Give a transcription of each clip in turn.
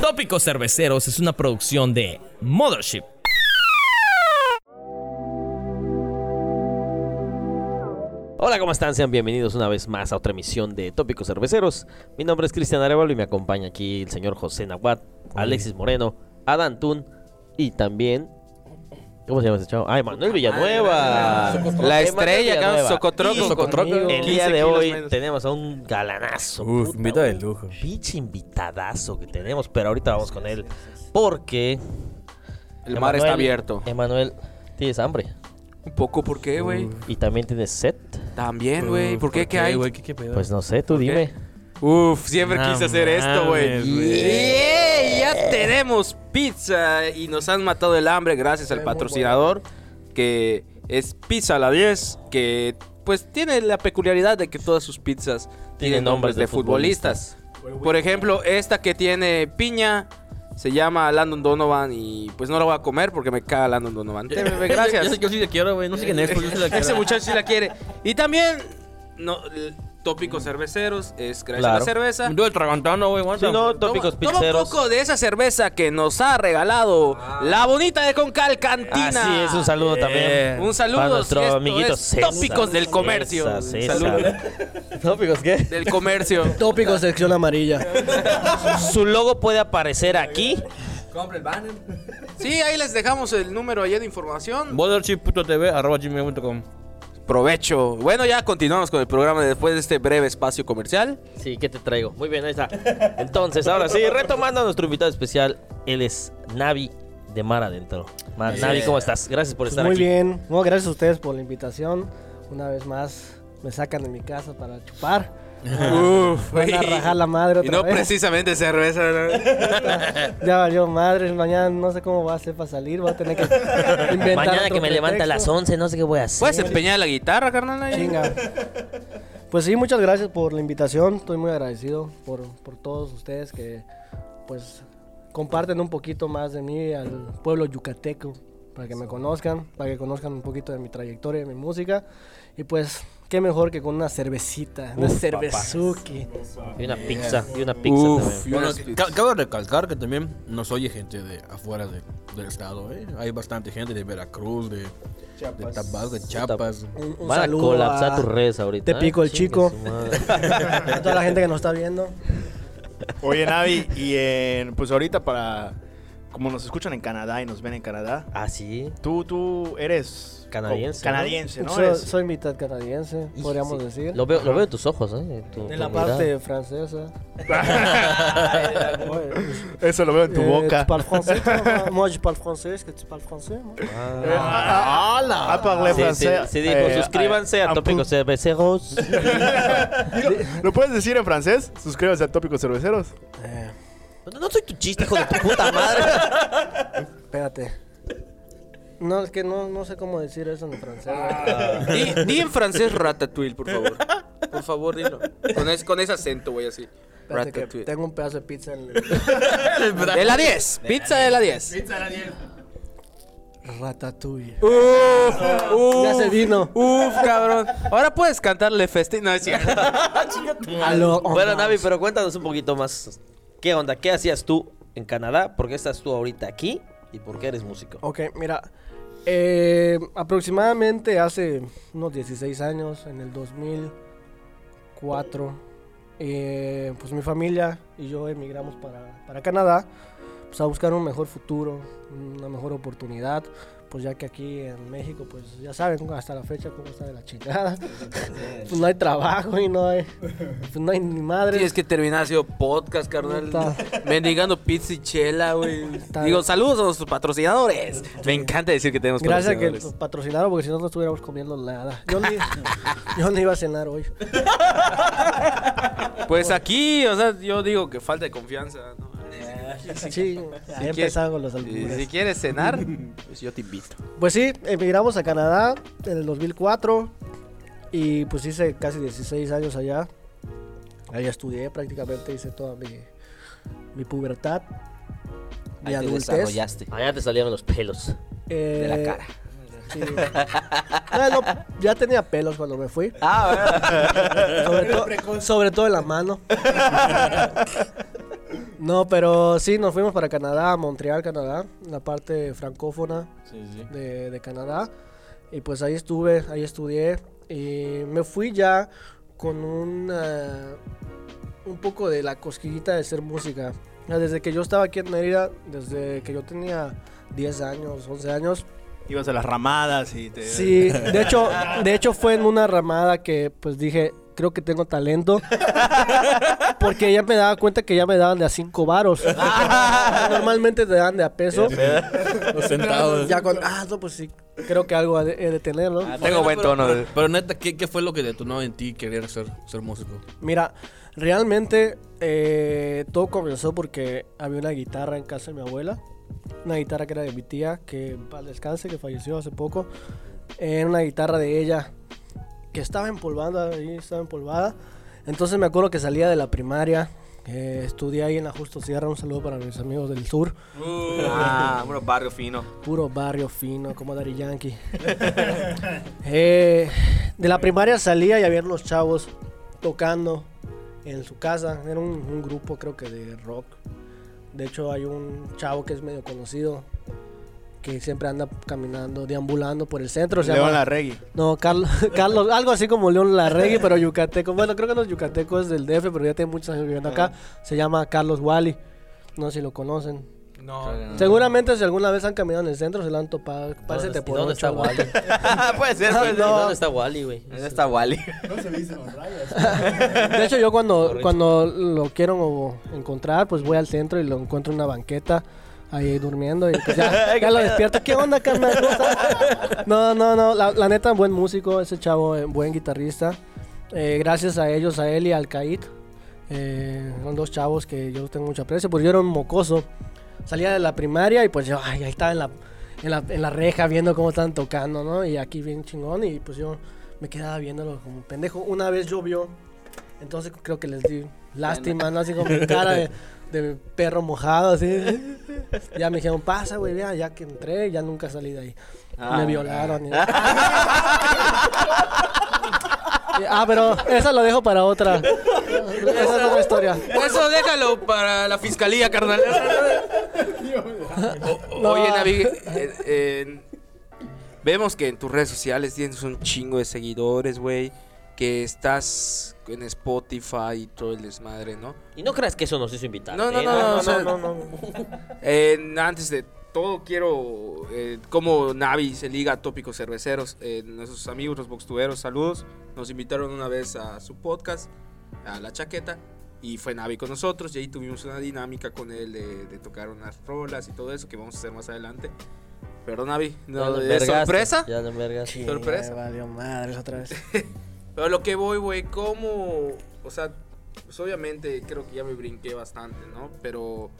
Tópicos Cerveceros es una producción de Mothership. Hola, ¿cómo están? Sean bienvenidos una vez más a otra emisión de Tópicos Cerveceros. Mi nombre es Cristian Arevalo y me acompaña aquí el señor José Nahuat, Alexis Moreno, Adán Tun y también... ¿Cómo se llama ese chavo? Ah, Emanuel Villanueva. La Emanuel estrella, acá, Villanueva. Socotroco. Socotroco. El día 15 de hoy menos. tenemos a un galanazo. Uf, invitado de un lujo. Pinche invitadazo que tenemos, pero ahorita vamos con él. Porque... El mar está abierto. Emanuel, tienes hambre. Un poco, ¿por qué, güey? Y también tienes sed. También, güey. ¿Por qué? ¿Qué hay? güey? ¿Qué, qué pedo? Pues no sé, tú dime. Uf, siempre No quise hacer esto, güey. Ya tenemos pizza y nos han matado el hambre gracias al patrocinador que es Pizza la 10, que pues tiene la peculiaridad de que todas sus pizzas tienen nombres de futbolistas. Por ejemplo, esta que tiene piña se llama Landon Donovan y pues no la voy a comer porque me caga Landon Donovan. Gracias. Yo, yo, yo sí la quiero, güey. No sé quién es, pero yo sí la quiero. Ese muchacho sí la quiere. Y también, no, tópicos cerveceros, es gracias a Claro. la cerveza. Yo el tragantano, güey. aguanta. Sí, no, tópicos Toma- toma pizzeros. un poco de esa cerveza que nos ha regalado la bonita de Concal Cantina. Así es, un saludo también. Un saludo. Para nuestro esto amiguito es César. Tópicos del comercio. César, César. Saludos ¿Tópicos qué? del comercio. Tópico sección amarilla. Su logo puede aparecer aquí. Sí, ahí les dejamos el número allá de información. Mothership.tv arroba gmail.com. Provecho. Bueno, ya continuamos con el programa después de este breve espacio comercial. Sí, ¿qué te traigo? Muy bien, ahí está. Entonces, ahora sí, retomando a nuestro invitado especial, él es Navi de Mar Adentro. Ma- Navi, ¿cómo estás? Gracias por Pues estar muy aquí. bien. No, gracias a ustedes por la invitación. Una vez más me sacan de mi casa para chupar. Uf, Van a rajar la madre Y otra no vez. precisamente cerveza. ¿no? Ya valió madre. Mañana no sé cómo va a hacer para salir. Voy a tener que inventar Mañana otro que me levanta a las pretexto. 11, no sé qué voy a hacer. ¿Puedes empeñar la guitarra, carnal? ahí? Chinga. Pues sí, muchas gracias por la invitación. Estoy muy agradecido por, por todos ustedes que pues comparten un poquito más de mí al pueblo yucateco para que me conozcan, para que conozcan un poquito de mi trayectoria, de mi música y pues qué mejor que con una cervecita, una cervezuki. Y una pizza, y una pizza Uf, también. y Bueno, ca- cabe recalcar que también nos oye gente de afuera de- del estado, ¿eh? Hay bastante gente de Veracruz, de, de Tabasco, de Chiapas. Un, un Van a colapsar a- tus redes ahorita. Te pico el chico. a toda la gente que nos está viendo. Oye, Navi, y en, pues ahorita para, como nos escuchan en Canadá y nos ven en Canadá, Ah, sí. tú, tú eres Canadiense, canadiense, ¿no? soy, soy mitad canadiense, podríamos Sí. decir. Lo veo, lo veo en tus ojos, ¿eh? Tu- de tu la mirada. parte francesa. Eso lo veo en tu Eh, boca. Tu parles français, toi? Moi, je parle français. Est-ce que tu parles français? moi? Ah, ah, parle Sí, sí, francés. sí dijo, Eh, suscríbanse a eh, Tópicos Cerveceros. ¿Lo puedes decir en francés? Suscríbanse a Tópicos Cerveceros. Eh, No, no soy tu chiste, hijo de tu puta madre. espérate. No, es que no, no sé cómo decir eso en francés. Di, di en francés ratatouille, por favor. Por favor, dilo. Con, es- con ese acento, güey, así. Espérate que Ratatouille. tengo un pedazo de pizza en De la 10. Pizza de la 10. Ratatouille. Uf, uf, Ya se vino. Uf, cabrón. Ahora puedes cantarle festín. No, es cierto. Aló, Bueno. Navi, pero cuéntanos un poquito más. ¿Qué onda? ¿Qué hacías tú en Canadá? ¿Por qué estás tú ahorita aquí? ¿Y por qué eres músico? Ok, mira. eh, aproximadamente hace unos 16 años, en el 2004, eh, pues mi familia y yo emigramos para, para Canadá pues a buscar un mejor futuro, una mejor oportunidad. Pues ya que aquí en México, pues ya saben hasta la fecha cómo está de la chingada. pues no hay trabajo y no hay, pues no hay ni madre. Tienes que terminar haciendo podcast, carnal. Mendigando pizza y chela, güey. Digo, saludos a nuestros patrocinadores. Me encanta decir que tenemos Gracias a que patrocinadores. nos patrocinaron porque si no no estuviéramos comiendo nada. Yo ni, yo ni iba a cenar hoy. Pues aquí, o sea, yo digo que falta de confianza. ¿no? Sí, ahí empezaron con los Y albures. si quieres cenar, pues yo te invito. Pues sí, emigramos a Canadá en el 2004 y pues hice casi 16 años allá. Allá estudié prácticamente, hice toda mi, mi pubertad, mi Ahí te desarrollaste Allá te salieron los pelos. Eh, de la cara. Sí. No, no, ya tenía pelos cuando me fui. Ah, Sobre, to- sobre todo en la mano. No, pero sí, nos fuimos para Canadá, Montreal, Canadá, la parte francófona Sí, sí. de, de Canadá. Y pues ahí estuve, ahí estudié. Y me fui ya con una, un poco de la cosquillita de ser música. Desde que yo estaba aquí en Mérida, desde que yo tenía 10 años, 11 años, Ibas a las ramadas y te... Sí, de hecho, de hecho fue en una ramada que pues dije, creo que tengo talento. Porque ya me daba cuenta que ya me daban de a cinco varos. Normalmente te dan de a peso. Los centavos. Ya con, ah, no, pues sí, creo que algo he de, de tener, ¿no? tengo buen pero- tono. Pero, pero neta, ¿qué, ¿qué fue lo que detonó en ti querer ser, ser músico? Mira, realmente eh, todo comenzó porque había una guitarra en casa de mi abuela. Una guitarra que era de mi tía, que paz descanse, que falleció hace poco. Era una guitarra de ella que estaba empolvada, ahí estaba empolvada. Entonces me acuerdo que salía de la primaria, que estudié ahí en la Justo Sierra. Un saludo para mis amigos del sur. Ah, bueno, barrio fino. Puro barrio fino, como Daddy Yankee. Eh, de la primaria salía y había unos chavos tocando en su casa. Era un, un grupo, creo que de rock. De hecho, hay un chavo que es medio conocido que siempre anda caminando, deambulando por el centro. Se León llama- Larregui. no, Carlos, Carlos, algo así como León Larregui, pero yucateco. Bueno, creo que no es yucateco, es del DF, pero ya tiene muchos años viviendo acá. Se llama Carlos Wally. No sé si lo conocen. No. Seguramente si alguna vez han caminado en el centro se lo han topado. Parece ¿Y te dónde está Wally? puede ser, puede ser. ¿Dónde está Wally, güey? ¿Dónde está Wally? De hecho, yo cuando, cuando lo quiero encontrar, pues voy al centro y lo encuentro en una banqueta. Ahí durmiendo y pues ya, ya lo despierto. ¿Qué onda, carnal? No, no, no. La, la neta, buen músico, ese chavo, eh, buen guitarrista. Eh, gracias a ellos, a él y al Caid. eh, son dos chavos que yo tengo mucho aprecio. Pues yo era un mocoso. Salía de la primaria y pues yo ay, ahí estaba en la, en, la, en la reja viendo cómo estaban tocando, ¿no? Y aquí bien chingón. Y pues yo me quedaba viéndolo como pendejo. Una vez llovió. Entonces creo que les di lástima, ¿no? Así como mi cara de, de perro mojado, así. Ya me dijeron, pasa, güey, ya, ya que entré, ya nunca salí de ahí. me violaron. y- ah, pero eso lo dejo para otra. Esa es otra historia. Eso déjalo para la fiscalía, carnal. O- No. Oye, Navi, eh, eh, vemos que en tus redes sociales tienes un chingo de seguidores, güey. Que estás en Spotify y todo el desmadre, ¿no? Y no creas que eso nos hizo invitar. No, no, ¿eh? no, no, o sea, eh, antes de todo, quiero. Eh, como Navi se liga a tópicos cerveceros. eh, nuestros amigos, los boxtuberos, saludos. Nos invitaron una vez a su podcast, a La Chaqueta. Y fue Navi con nosotros. Y ahí tuvimos una dinámica con él de, de tocar unas rolas y todo eso que vamos a hacer más adelante. Pero Navi, Ya no, lo ¿es envergaste, sorpresa? Ya lo envergaste. Sí, Sorpresa. me valió madres otra vez. Pero lo que voy, güey, ¿cómo? O sea, pues obviamente creo que ya me brinqué bastante, ¿no? Pero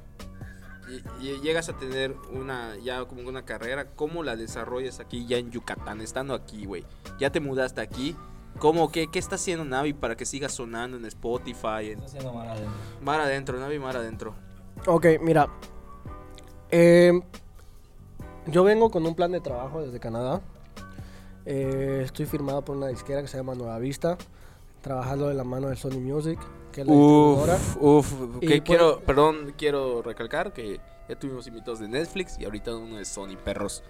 y, y llegas a tener una, ya como una carrera, ¿cómo la desarrollas aquí ya en Yucatán, estando aquí, güey? Ya te mudaste aquí. ¿Cómo? ¿Qué, qué está haciendo Navi para que siga sonando en Spotify? En... Mar adentro, Navi, mar adentro. Ok, mira. Eh, yo vengo con un plan de trabajo desde Canadá. Eh, estoy firmado por una disquera que se llama Nueva Vista, trabajando de la mano de Sony Music, que es la. Uf, uf, que pues- quiero, perdón, quiero recalcar que ya tuvimos invitados de Netflix y ahorita uno de Sony Perros.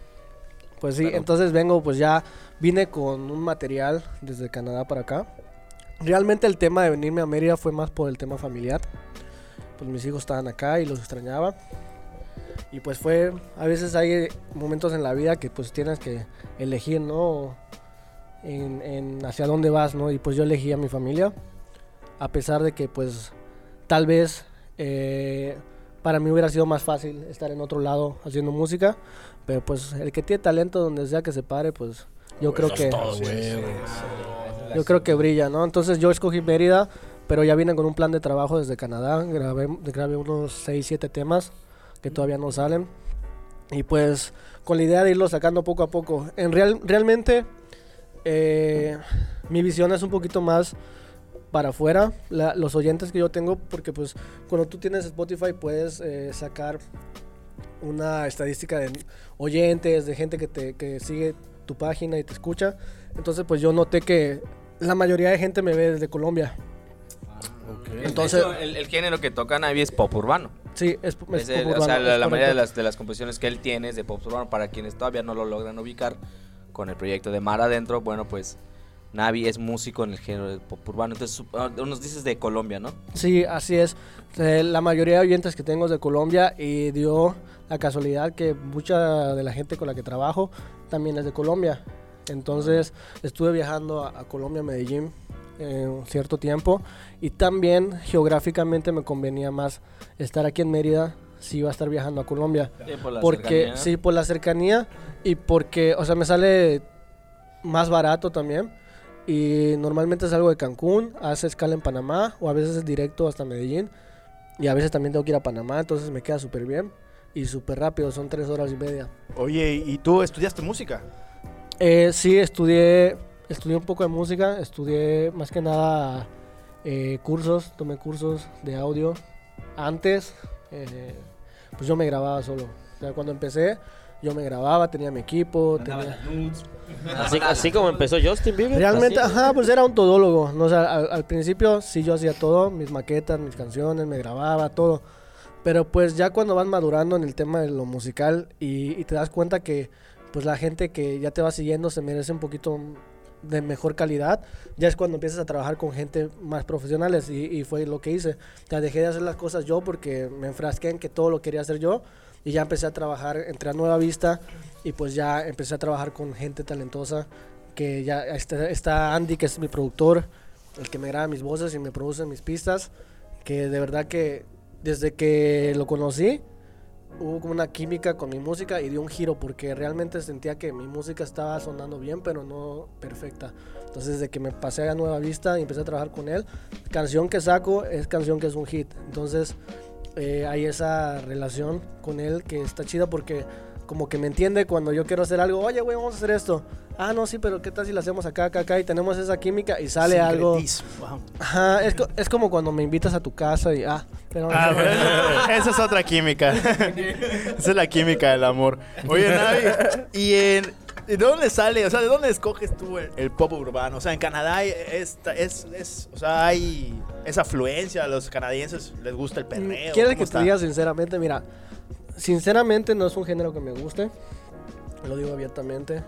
Pues sí, entonces vengo, pues ya vine con un material desde Canadá para acá. Realmente el tema de venirme a Mérida fue más por el tema familiar. Pues mis hijos estaban acá y los extrañaba. Y pues fue, a veces hay momentos en la vida que pues tienes que elegir, ¿no? En, en hacia dónde vas, ¿no? Y pues yo elegí a mi familia. A pesar de que pues tal vez eh, para mí hubiera sido más fácil estar en otro lado haciendo música. Pero pues el que tiene talento donde sea que se pare, pues yo creo que yo creo que brilla, ¿no? Entonces yo escogí Mérida, pero ya vine con un plan de trabajo desde Canadá. Grabé, grabé unos 6, 7 temas que todavía no salen. Y pues con la idea de irlo sacando poco a poco. En real, realmente eh, mi visión es un poquito más para afuera, la- los oyentes que yo tengo, porque pues cuando tú tienes Spotify puedes eh, sacar una estadística de oyentes, de gente que te que sigue tu página y te escucha. Entonces, pues yo noté que la mayoría de gente me ve desde Colombia. Entonces, el, el género que toca Navi es pop urbano. sí, es, es Es el- pop o sea, urbano, la, mayoría de las, de las composiciones que él tiene es de pop urbano. Para quienes todavía no lo logran ubicar con el proyecto de Mar Adentro, bueno, pues Navi es músico en el género de pop urbano. Entonces, ah, nos dices de Colombia, ¿no? Sí, así es. Eh, la mayoría de oyentes que tengo es de Colombia y dio la casualidad que mucha de la gente con la que trabajo también es de Colombia. Entonces estuve viajando a, a Colombia, Medellín, eh, un cierto tiempo y también geográficamente me convenía más estar aquí en Mérida si iba a estar viajando a Colombia. por la porque cercanía. sí, por la cercanía y porque, o sea, me sale más barato también. Y normalmente salgo de Cancún, hace escala en Panamá o a veces es directo hasta Medellín. Y a veces también tengo que ir a Panamá, entonces me queda súper bien y súper rápido, son tres horas y media. Oye, ¿y tú estudiaste música? Eh, sí, estudié, estudié un poco de música, estudié más que nada eh, cursos, tomé cursos de audio. Antes, eh, pues yo me grababa solo. O sea, cuando empecé, yo me grababa, tenía mi equipo, tenía... Así, así como empezó Justin Bieber. Realmente, así. ajá, pues era un todólogo. ¿no? O sea, al, al principio sí yo hacía todo, mis maquetas, mis canciones, me grababa, todo. Pero pues ya cuando vas madurando en el tema de lo musical y, y te das cuenta que pues la gente que ya te va siguiendo se merece un poquito de mejor calidad, ya es cuando empiezas a trabajar con gente más profesionales y, y fue lo que hice. Ya dejé de hacer las cosas yo porque me enfrasqué en que todo lo quería hacer yo y ya empecé a trabajar, entré a Nueva Vista y pues ya empecé a trabajar con gente talentosa que ya está, está Andy que es mi productor, el que me graba mis voces y me produce mis pistas, que de verdad que desde que lo conocí hubo como una química con mi música y dio un giro porque realmente sentía que mi música estaba sonando bien pero no perfecta. Entonces desde que me pasé a Nueva Vista y empecé a trabajar con él, canción que saco es canción que es un hit. Entonces eh, hay esa relación con él que está chida porque como que me entiende cuando yo quiero hacer algo, oye, güey, vamos a hacer esto. Ah, no, sí, pero ¿qué tal si lo hacemos acá, acá, acá? Y tenemos esa química y sale algo. Ajá, es, co- es como cuando me invitas a tu casa y, ah, pero... Ah, esa es otra química. esa es la química del amor. Oye, Navi, ¿y en, ¿de dónde sale? O sea, ¿de dónde escoges tú el, el pop urbano? O sea, en Canadá hay esta- es, es, o sea, hay esa afluencia, a los canadienses les gusta el perreo. ¿Quieres ¿cómo que está? te diga sinceramente? Mira, sinceramente no es un género que me guste. Lo digo abiertamente.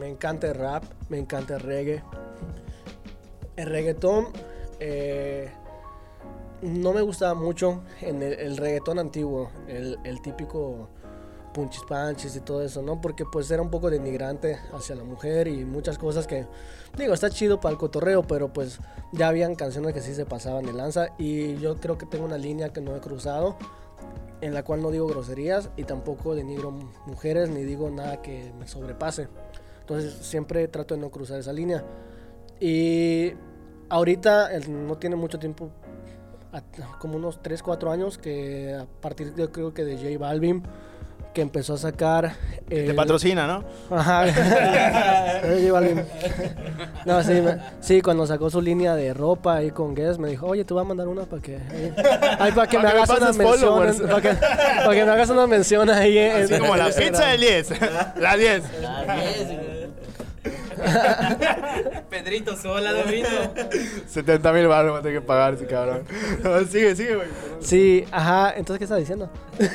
Me encanta el rap, me encanta el reggae. El reggaetón eh, no me gustaba mucho en el, el reggaetón antiguo, el, el típico punchis panchis y todo eso, ¿no? Porque pues era un poco denigrante hacia la mujer y muchas cosas que, digo, está chido para el cotorreo, pero pues ya habían canciones que sí se pasaban de lanza y yo creo que tengo una línea que no he cruzado en la cual no digo groserías y tampoco denigro mujeres ni digo nada que me sobrepase. Entonces siempre trato de no cruzar esa línea. Y ahorita no tiene mucho tiempo, como unos 3, 4 años, que a partir yo creo que de J Balvin, que empezó a sacar... Te el- patrocina, ¿no? Ajá. No, sí, me- sí, cuando sacó su línea de ropa ahí con Guess, me dijo, oye, te voy a mandar una para que... Ay, para que me Para que me hagas una mención. Para que, me hagas una mención ahí. en- Así en como la pizza del 10. La 10. Pedrito Sola, Domino. 70 mil baros va a tener que pagar ese cabrón. Sigue, sigue, güey. Sí, ajá. Entonces, ¿qué está diciendo?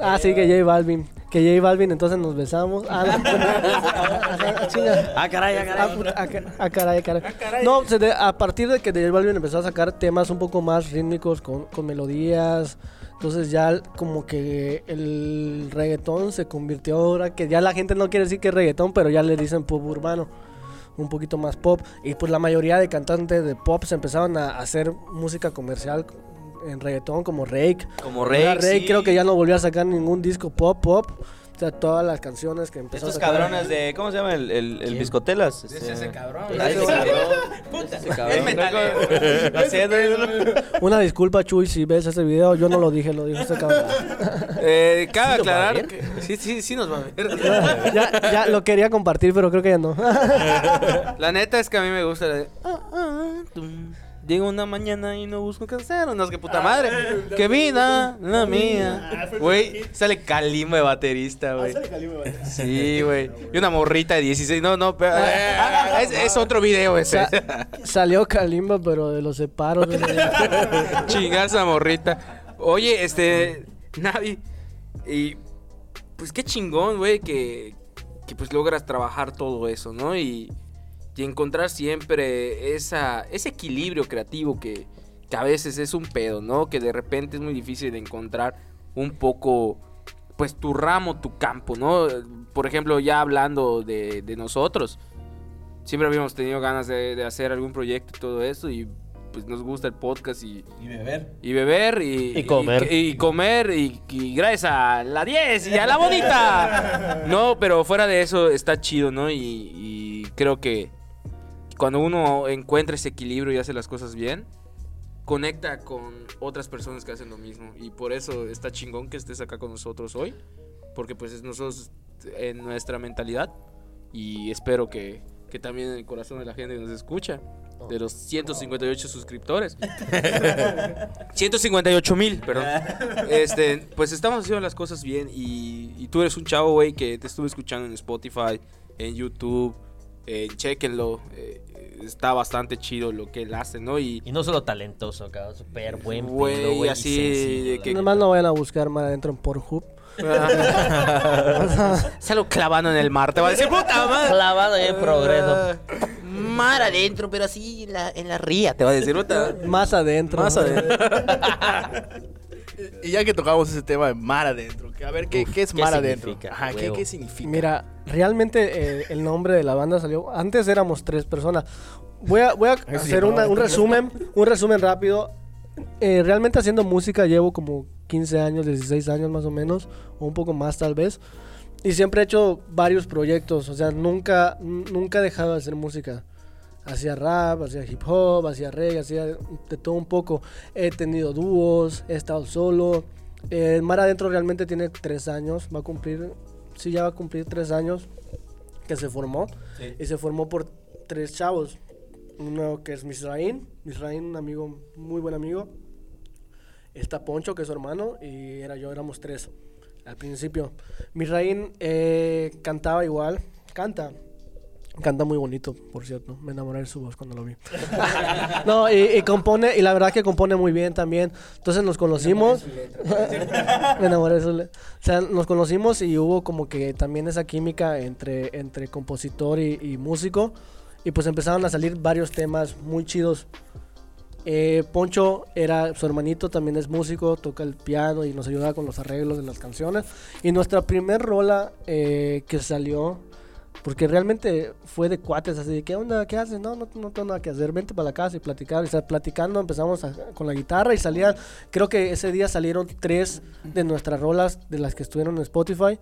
Ah, sí, que J Balvin. Que J Balvin, entonces nos besamos. Ah, no. Chinga. Ah, caray, ah, Ah, caray. puta, ah, ca- ah, caray, caray. No, se de- a partir de que J Balvin empezó a sacar temas un poco más rítmicos con, con melodías, entonces ya como que el reggaetón se convirtió ahora que ya la gente no quiere decir que es reggaetón, pero ya le dicen pop urbano, un poquito más pop. Y pues la mayoría de cantantes de pop se empezaron a hacer música comercial en reggaetón como Rake. Como Rake, Rake sí. creo que ya no volvió a sacar ningún disco pop pop. Todas las canciones que empezó Estos a sacar. cabrones de. ¿Cómo se llama? El, el, el Biscotelas. Es ese cabrón. Ah, ese cabrón. Ese Una disculpa, Chuy, si ves ese video. Yo no lo dije, lo dijo este cabrón. Eh, cabe ¿Sí nos va a aclarar que. Sí, sí, sí nos va a ver. ya, ya lo quería compartir, pero creo que ya no. La neta es que a mí me gusta la de. "Ah, ah, Llega una mañana y no busco qué hacer. No es que puta madre. Que vida, la mía. Güey, sale Kalimba de baterista, güey. Sí, güey. Y una morrita de 16. No, no, pero, eh, es, es otro video ese. Sa- salió Kalimba, pero de los separos. Chingar esa morrita. Oye, este. Navi. Y. Pues qué chingón, güey, que. Que pues logras trabajar todo eso, ¿no? Y. Y encontrar siempre esa, ese equilibrio creativo que, que a veces es un pedo, ¿no? Que de repente es muy difícil de encontrar un poco, pues tu ramo, tu campo, ¿no? Por ejemplo, ya hablando de, de nosotros, siempre habíamos tenido ganas de, de hacer algún proyecto y todo eso y pues nos gusta el podcast y, Y beber. y beber y, Y comer. Y, y comer y, y gracias a la 10 y a la bonita. No, pero fuera de eso está chido, ¿no? Y, y creo que cuando uno encuentra ese equilibrio y hace las cosas bien, conecta con otras personas que hacen lo mismo. Y por eso está chingón que estés acá con nosotros hoy. Porque pues es nosotros en nuestra mentalidad. Y espero que, que también en el corazón de la gente que nos escucha. De los 158 suscriptores. 158 mil, perdón. Este, pues estamos haciendo las cosas bien y, y tú eres un chavo, güey, que te estuve escuchando en Spotify, en YouTube, eh, chequenlo. eh, está bastante chido lo que él hace, ¿no? Y, Y no solo talentoso, cabrón, súper buen Güey, güey, y así sencillo, que-. Nomás no vayan a buscar más adentro en Pornhub. se lo clavando en el mar, te va a decir, puta madre. Clavado en progreso. Mar adentro, pero así en la, en la ría, te va a decir, puta. Más adentro. Más adentro. Y ya que tocamos ese tema de mar adentro, que a ver, ¿qué, qué es ¿qué mar adentro? significa, Ajá, ¿qué, huevo? qué significa? Mira, realmente eh, el nombre de la banda salió. Antes éramos tres personas. Voy a, voy a hacer una- un resumen, un resumen rápido. Eh, realmente haciendo música llevo como 15 años, 16 años más o menos, o un poco más tal vez. Y siempre he hecho varios proyectos, o sea, nunca, nunca he dejado de hacer música. Hacía rap, hacía hip hop, hacía reggae, hacía de todo un poco. He tenido dúos, he estado solo. Eh, Mar Adentro realmente tiene tres años, va a cumplir, sí, ya va a cumplir tres años que se formó. Y se formó por tres chavos. Uno que es Misraín, Misraín, un amigo, muy buen amigo. Está Poncho, que es su hermano, y era yo, éramos tres al principio. Misraín eh, cantaba igual, canta. Canta muy bonito, por cierto. Me enamoré de su voz cuando lo vi. no, y, y compone, y la verdad que compone muy bien también. Entonces nos conocimos. Me enamoré de su le- O sea, nos conocimos y hubo como que también esa química entre, entre compositor y, y músico. Y pues empezaron a salir varios temas muy chidos. Eh, Poncho era su hermanito, también es músico, toca el piano y nos ayuda con los arreglos de las canciones. Y nuestra primer rola eh, que salió, porque realmente fue de cuates, así de, ¿qué onda? ¿Qué haces? No, no, no tengo nada que hacer, vente para la casa y platicar. Y platicando, empezamos a- con la guitarra y salían, creo que ese día salieron tres de nuestras rolas de las que estuvieron en Spotify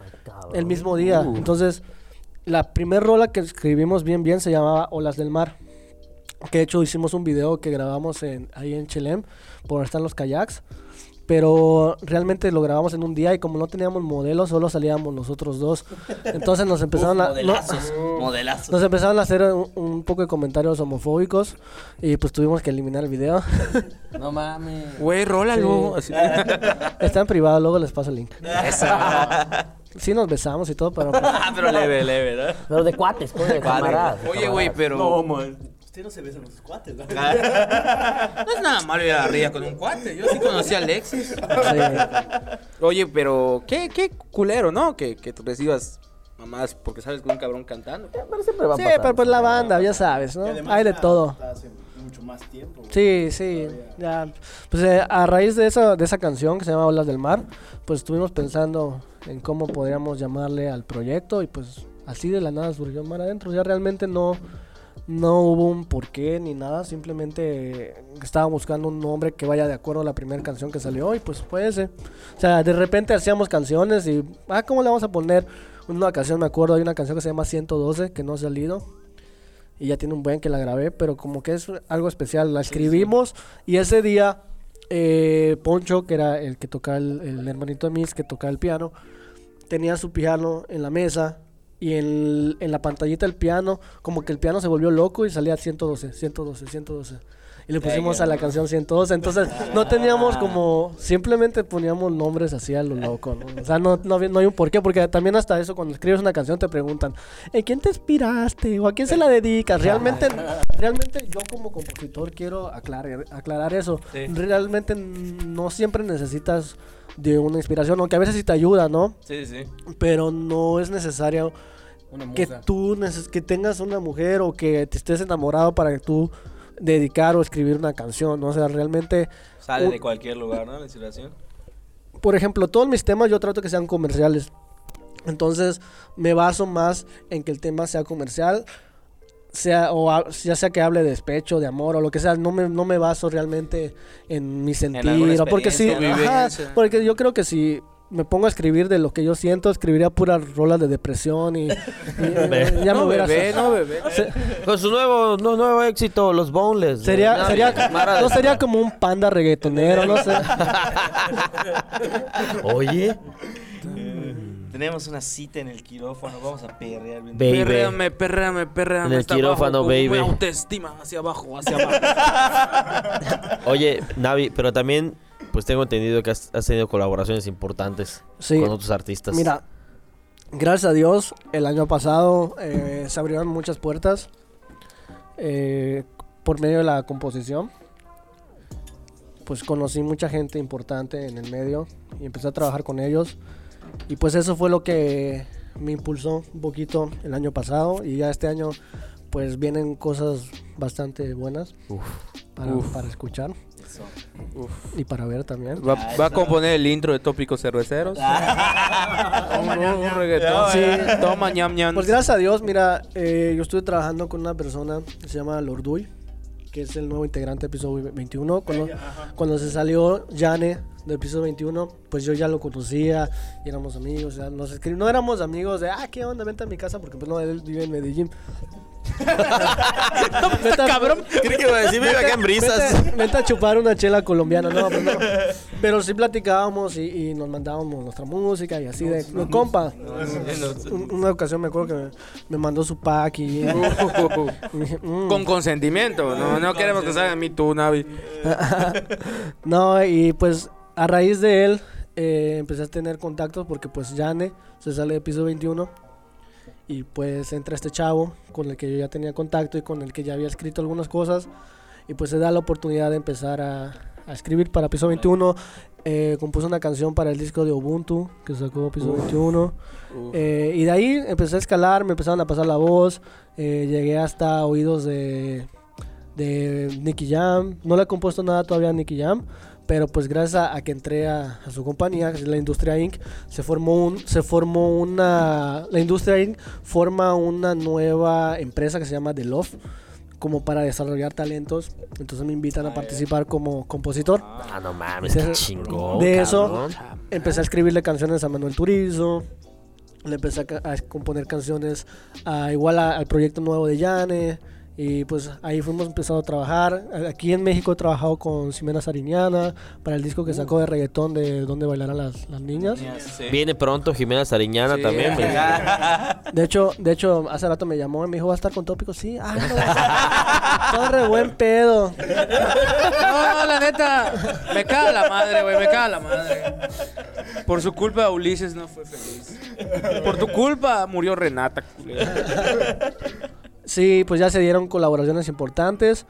el mismo día. Entonces, la primera rola que escribimos bien, bien se llamaba Olas del Mar. Que de hecho hicimos un video que grabamos en, ahí en Chelem, por estar en los kayaks. Pero realmente lo grabamos en un día y como no teníamos modelos, solo salíamos nosotros dos. Entonces nos empezaron a... no- Modelazos, modelazos. nos empezaron a hacer un, un poco de comentarios homofóbicos y pues tuvimos que eliminar el video. No mames. Güey, rólalo. Así. Está en privado, luego les paso el link. Eso. Sí nos besamos y todo, pero pues, Ah, pero leve, leve, ¿no? Pero de cuates, pues, de camaradas. de Oye, güey, pero. Usted no se besa con sus cuates, ¿no? No es nada malo ir a la ría con un cuate. Yo sí conocí a Alexis. Oye, pero qué, qué culero, ¿no? Que, que tú recibas mamás porque sabes que un cabrón cantando. Pero siempre va a Sí, pasar. pero pues la banda, ya sabes, ¿no? Hay de todo. Hace mucho más tiempo. Sí, sí, ya. Pues eh, a raíz de esa, de esa canción que se llama Olas del Mar, pues estuvimos pensando en cómo podríamos llamarle al proyecto y pues así de la nada surgió Mar Adentro. Ya realmente no, no hubo un porqué ni nada, simplemente estaba buscando un nombre que vaya de acuerdo a la primera canción que salió y pues fue ese. O sea, de repente hacíamos canciones y, ah, ¿cómo le vamos a poner? Una ocasión me acuerdo, hay una canción que se llama 112 que no ha salido y ya tiene un buen que la grabé, pero como que es algo especial. La escribimos y ese día eh, Poncho, que era el que tocaba el, el hermanito de Miss, que tocaba el piano, tenía su piano en la mesa y en, en la pantallita del piano, como que el piano se volvió loco y salía 112, 112, 112. y le pusimos a la canción 112. Entonces no teníamos como, simplemente poníamos nombres así a lo loco. ¿no? O sea, no, no, no hay un porqué, porque también hasta eso cuando escribes una canción te preguntan, ¿en quién te inspiraste? ¿O a quién se la dedicas? Realmente, realmente yo como compositor quiero aclarar, aclarar eso. Realmente no siempre necesitas de una inspiración, aunque a veces sí te ayuda, ¿no? Sí, sí. pero no es necesario que tú que tengas una mujer o que te estés enamorado para que tú dedicar o escribir una canción, ¿no? O sea, realmente, Sale Un- de cualquier lugar, ¿no? La inspiración. por ejemplo, todos mis temas yo trato que sean comerciales. Entonces, me baso más en que el tema sea comercial, sea o ya sea que hable de despecho, de amor o lo que sea, no me, no me baso realmente en mi sentir, porque sí, ajá, porque yo creo que si me pongo a escribir de lo que yo siento, escribiría puras rolas de depresión y, y- y ya me no, hubiera bebé, no, bebé. se- Con su nuevo, no, nuevo éxito, Los Boneless. sería sería no sería como un panda reggaetonero, no sé. Oye, Tenemos una cita en el quirófano, vamos a perrear. baby. Perréame, perréame, perréame. En el hasta quirófano, abajo, con baby. mi autoestima hacia abajo, hacia abajo. Oye, Navi, pero también, pues tengo entendido que has, has tenido colaboraciones importantes Sí. con otros artistas. Mira, gracias a Dios, el año pasado eh, se abrieron muchas puertas eh, por medio de la composición. Pues conocí mucha gente importante en el medio y empecé a trabajar con ellos. Y pues eso fue lo que me impulsó un poquito el año pasado y ya este año pues vienen cosas bastante buenas para, para escuchar y para ver también. Va, va a componer el intro de Tópicos Cerveceros. un, un- un reggaetón. Sí. Toma, ñam, ñam. Pues gracias a Dios, mira, eh, yo estuve trabajando con una persona que se llama Lorduy, que es el nuevo integrante del episodio 21. Cuando, cuando se salió Jane del episodio 21, pues yo ya lo conocía y éramos amigos. ya nos escri- no éramos amigos de, ah, ¿qué onda? Vente a mi casa porque pues no, él vive en Medellín. Vete a- Cabrón, creí que iba a decir, vive acá en brisas. Vete, vete a chupar una chela colombiana, no, pues no. Pero sí platicábamos y, y nos mandábamos nuestra música y así de, no, compa. Un- Una ocasión me acuerdo que me, me mandó su pack y... y dije, "Mm". Con consentimiento. No, no queremos que salga mi tú, Navi. No, y pues a raíz de él eh, empecé a tener contactos porque pues Yane se sale de piso 21 y pues entra este chavo con el que yo ya tenía contacto y con el que ya había escrito algunas cosas y pues se da la oportunidad de empezar a, a escribir para piso 21. Eh, compuso una canción para el disco de Ubuntu que sacó piso 21 Eh, y de ahí empecé a escalar, me empezaron a pasar la voz, eh, llegué hasta oídos de, de Nicky Jam. No le he compuesto nada todavía a Nicky Jam, pero pues gracias a, a que entré a, a su compañía, que es la Industria Inc., se formó, un, se formó una... La Industria Inc. forma una nueva empresa que se llama The Love, como para desarrollar talentos. Entonces me invitan a participar como compositor. Ah, no mames, qué chingón. de eso, cabrón. Empecé a escribirle canciones a Manuel Turizo. Le empecé a, componer canciones a, igual a- al proyecto nuevo de Yane. Y pues ahí fuimos empezando a trabajar. Aquí en México he trabajado con Ximena Sariñana para el disco que sacó de reggaetón de Dónde bailarán las, las niñas. Viene pronto Jimena Sariñana Sí. también. pues. De hecho, de hecho, hace rato me llamó y me dijo, ¿va a estar con tópicos? Sí, ah, no. Re buen pedo. No, la neta. Me caga la madre, güey. Me caga la madre. Por su culpa, Ulises no fue feliz. Por tu culpa, murió Renata. culera. Sí, pues ya se dieron colaboraciones importantes.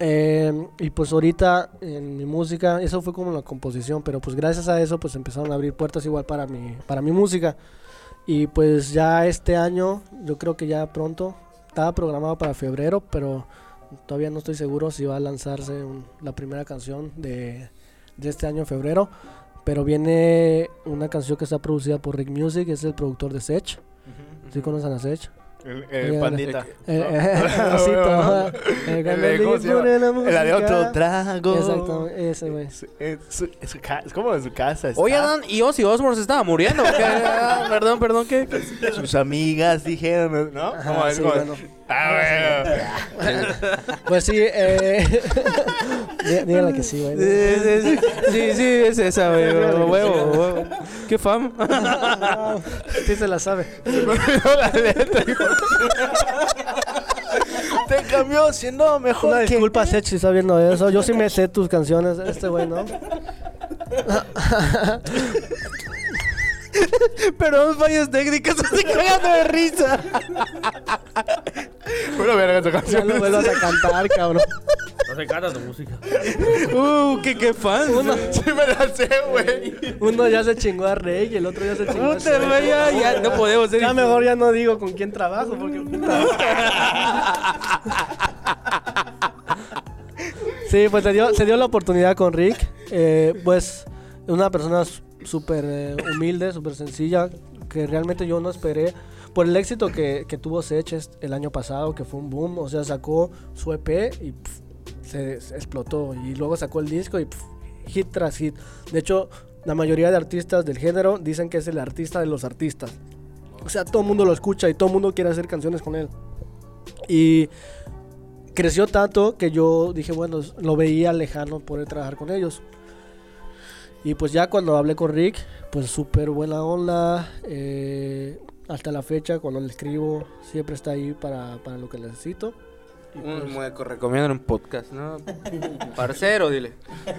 eh, y pues ahorita en mi música, eso fue como la composición, pero pues gracias a eso pues empezaron a abrir puertas igual para mi, para mi música. Y pues ya este año, yo creo que ya pronto, estaba programado para febrero, pero todavía no estoy seguro si va a lanzarse un- la primera canción de, de este año en febrero. Pero viene una canción que está producida por Rick Music, es el productor de Sech. ¿Sí conocen a Sech? El, Oye, pandita. Eh, eh, Osito, ajá. El El de- El otro trago. Exacto, ese güey. Su- en su- en su ca- Es como en su casa. está. Oye, Adán, ¿y Ozzy Osbourne se estaba muriendo? ¿o qué? Ah, perdón, perdón, ¿qué? Sus amigas dijeron, ¿no? Ajá, ¿Cómo es? sí, bueno. Ah, bueno. Pues sí, eh. dí- Dígale que sí, güey. Sí, sí, sí, sí, sí, es esa, güey. Huevo, huevo. Qué fama. Sí se la sabe. No, la hijo. Te- cambió siendo mejor Una que... disculpa, Sech, si estás viendo eso. Yo sí me sé tus canciones. Este güey, ¿no? Perdón, fallas técnicas, estoy cagando de risa. Bueno, verga esa Ya canción. no vuelvas a cantar, cabrón. No se canta tu música. Uh, qué, qué fan. Sí me la sé, güey. Uno ya se chingó a Rey y el otro ya se chingó a Puta, Sech. güey, ya, ya no podemos ser. Ya mejor ya no digo con quién trabajo porque puta. Sí, pues se dio, se dio la oportunidad con Rick. Eh, pues una persona súper eh, humilde, súper sencilla, que realmente yo no esperé. Por el éxito que, que tuvo Seches el año pasado, que fue un boom, o sea, sacó su EP y se, explotó. Y luego sacó el disco y hit tras hit. De hecho, la mayoría de artistas del género dicen que es el artista de los artistas. O sea, todo el mundo lo escucha y todo el mundo quiere hacer canciones con él. Y creció tanto que yo dije, bueno, lo veía lejano poder trabajar con ellos. Y pues ya cuando hablé con Rick, pues súper buena onda. eh, hasta la fecha, cuando le escribo, siempre está ahí para, para lo que necesito. Un pues, mueco recomiendan un podcast, ¿no? Parcero, dile.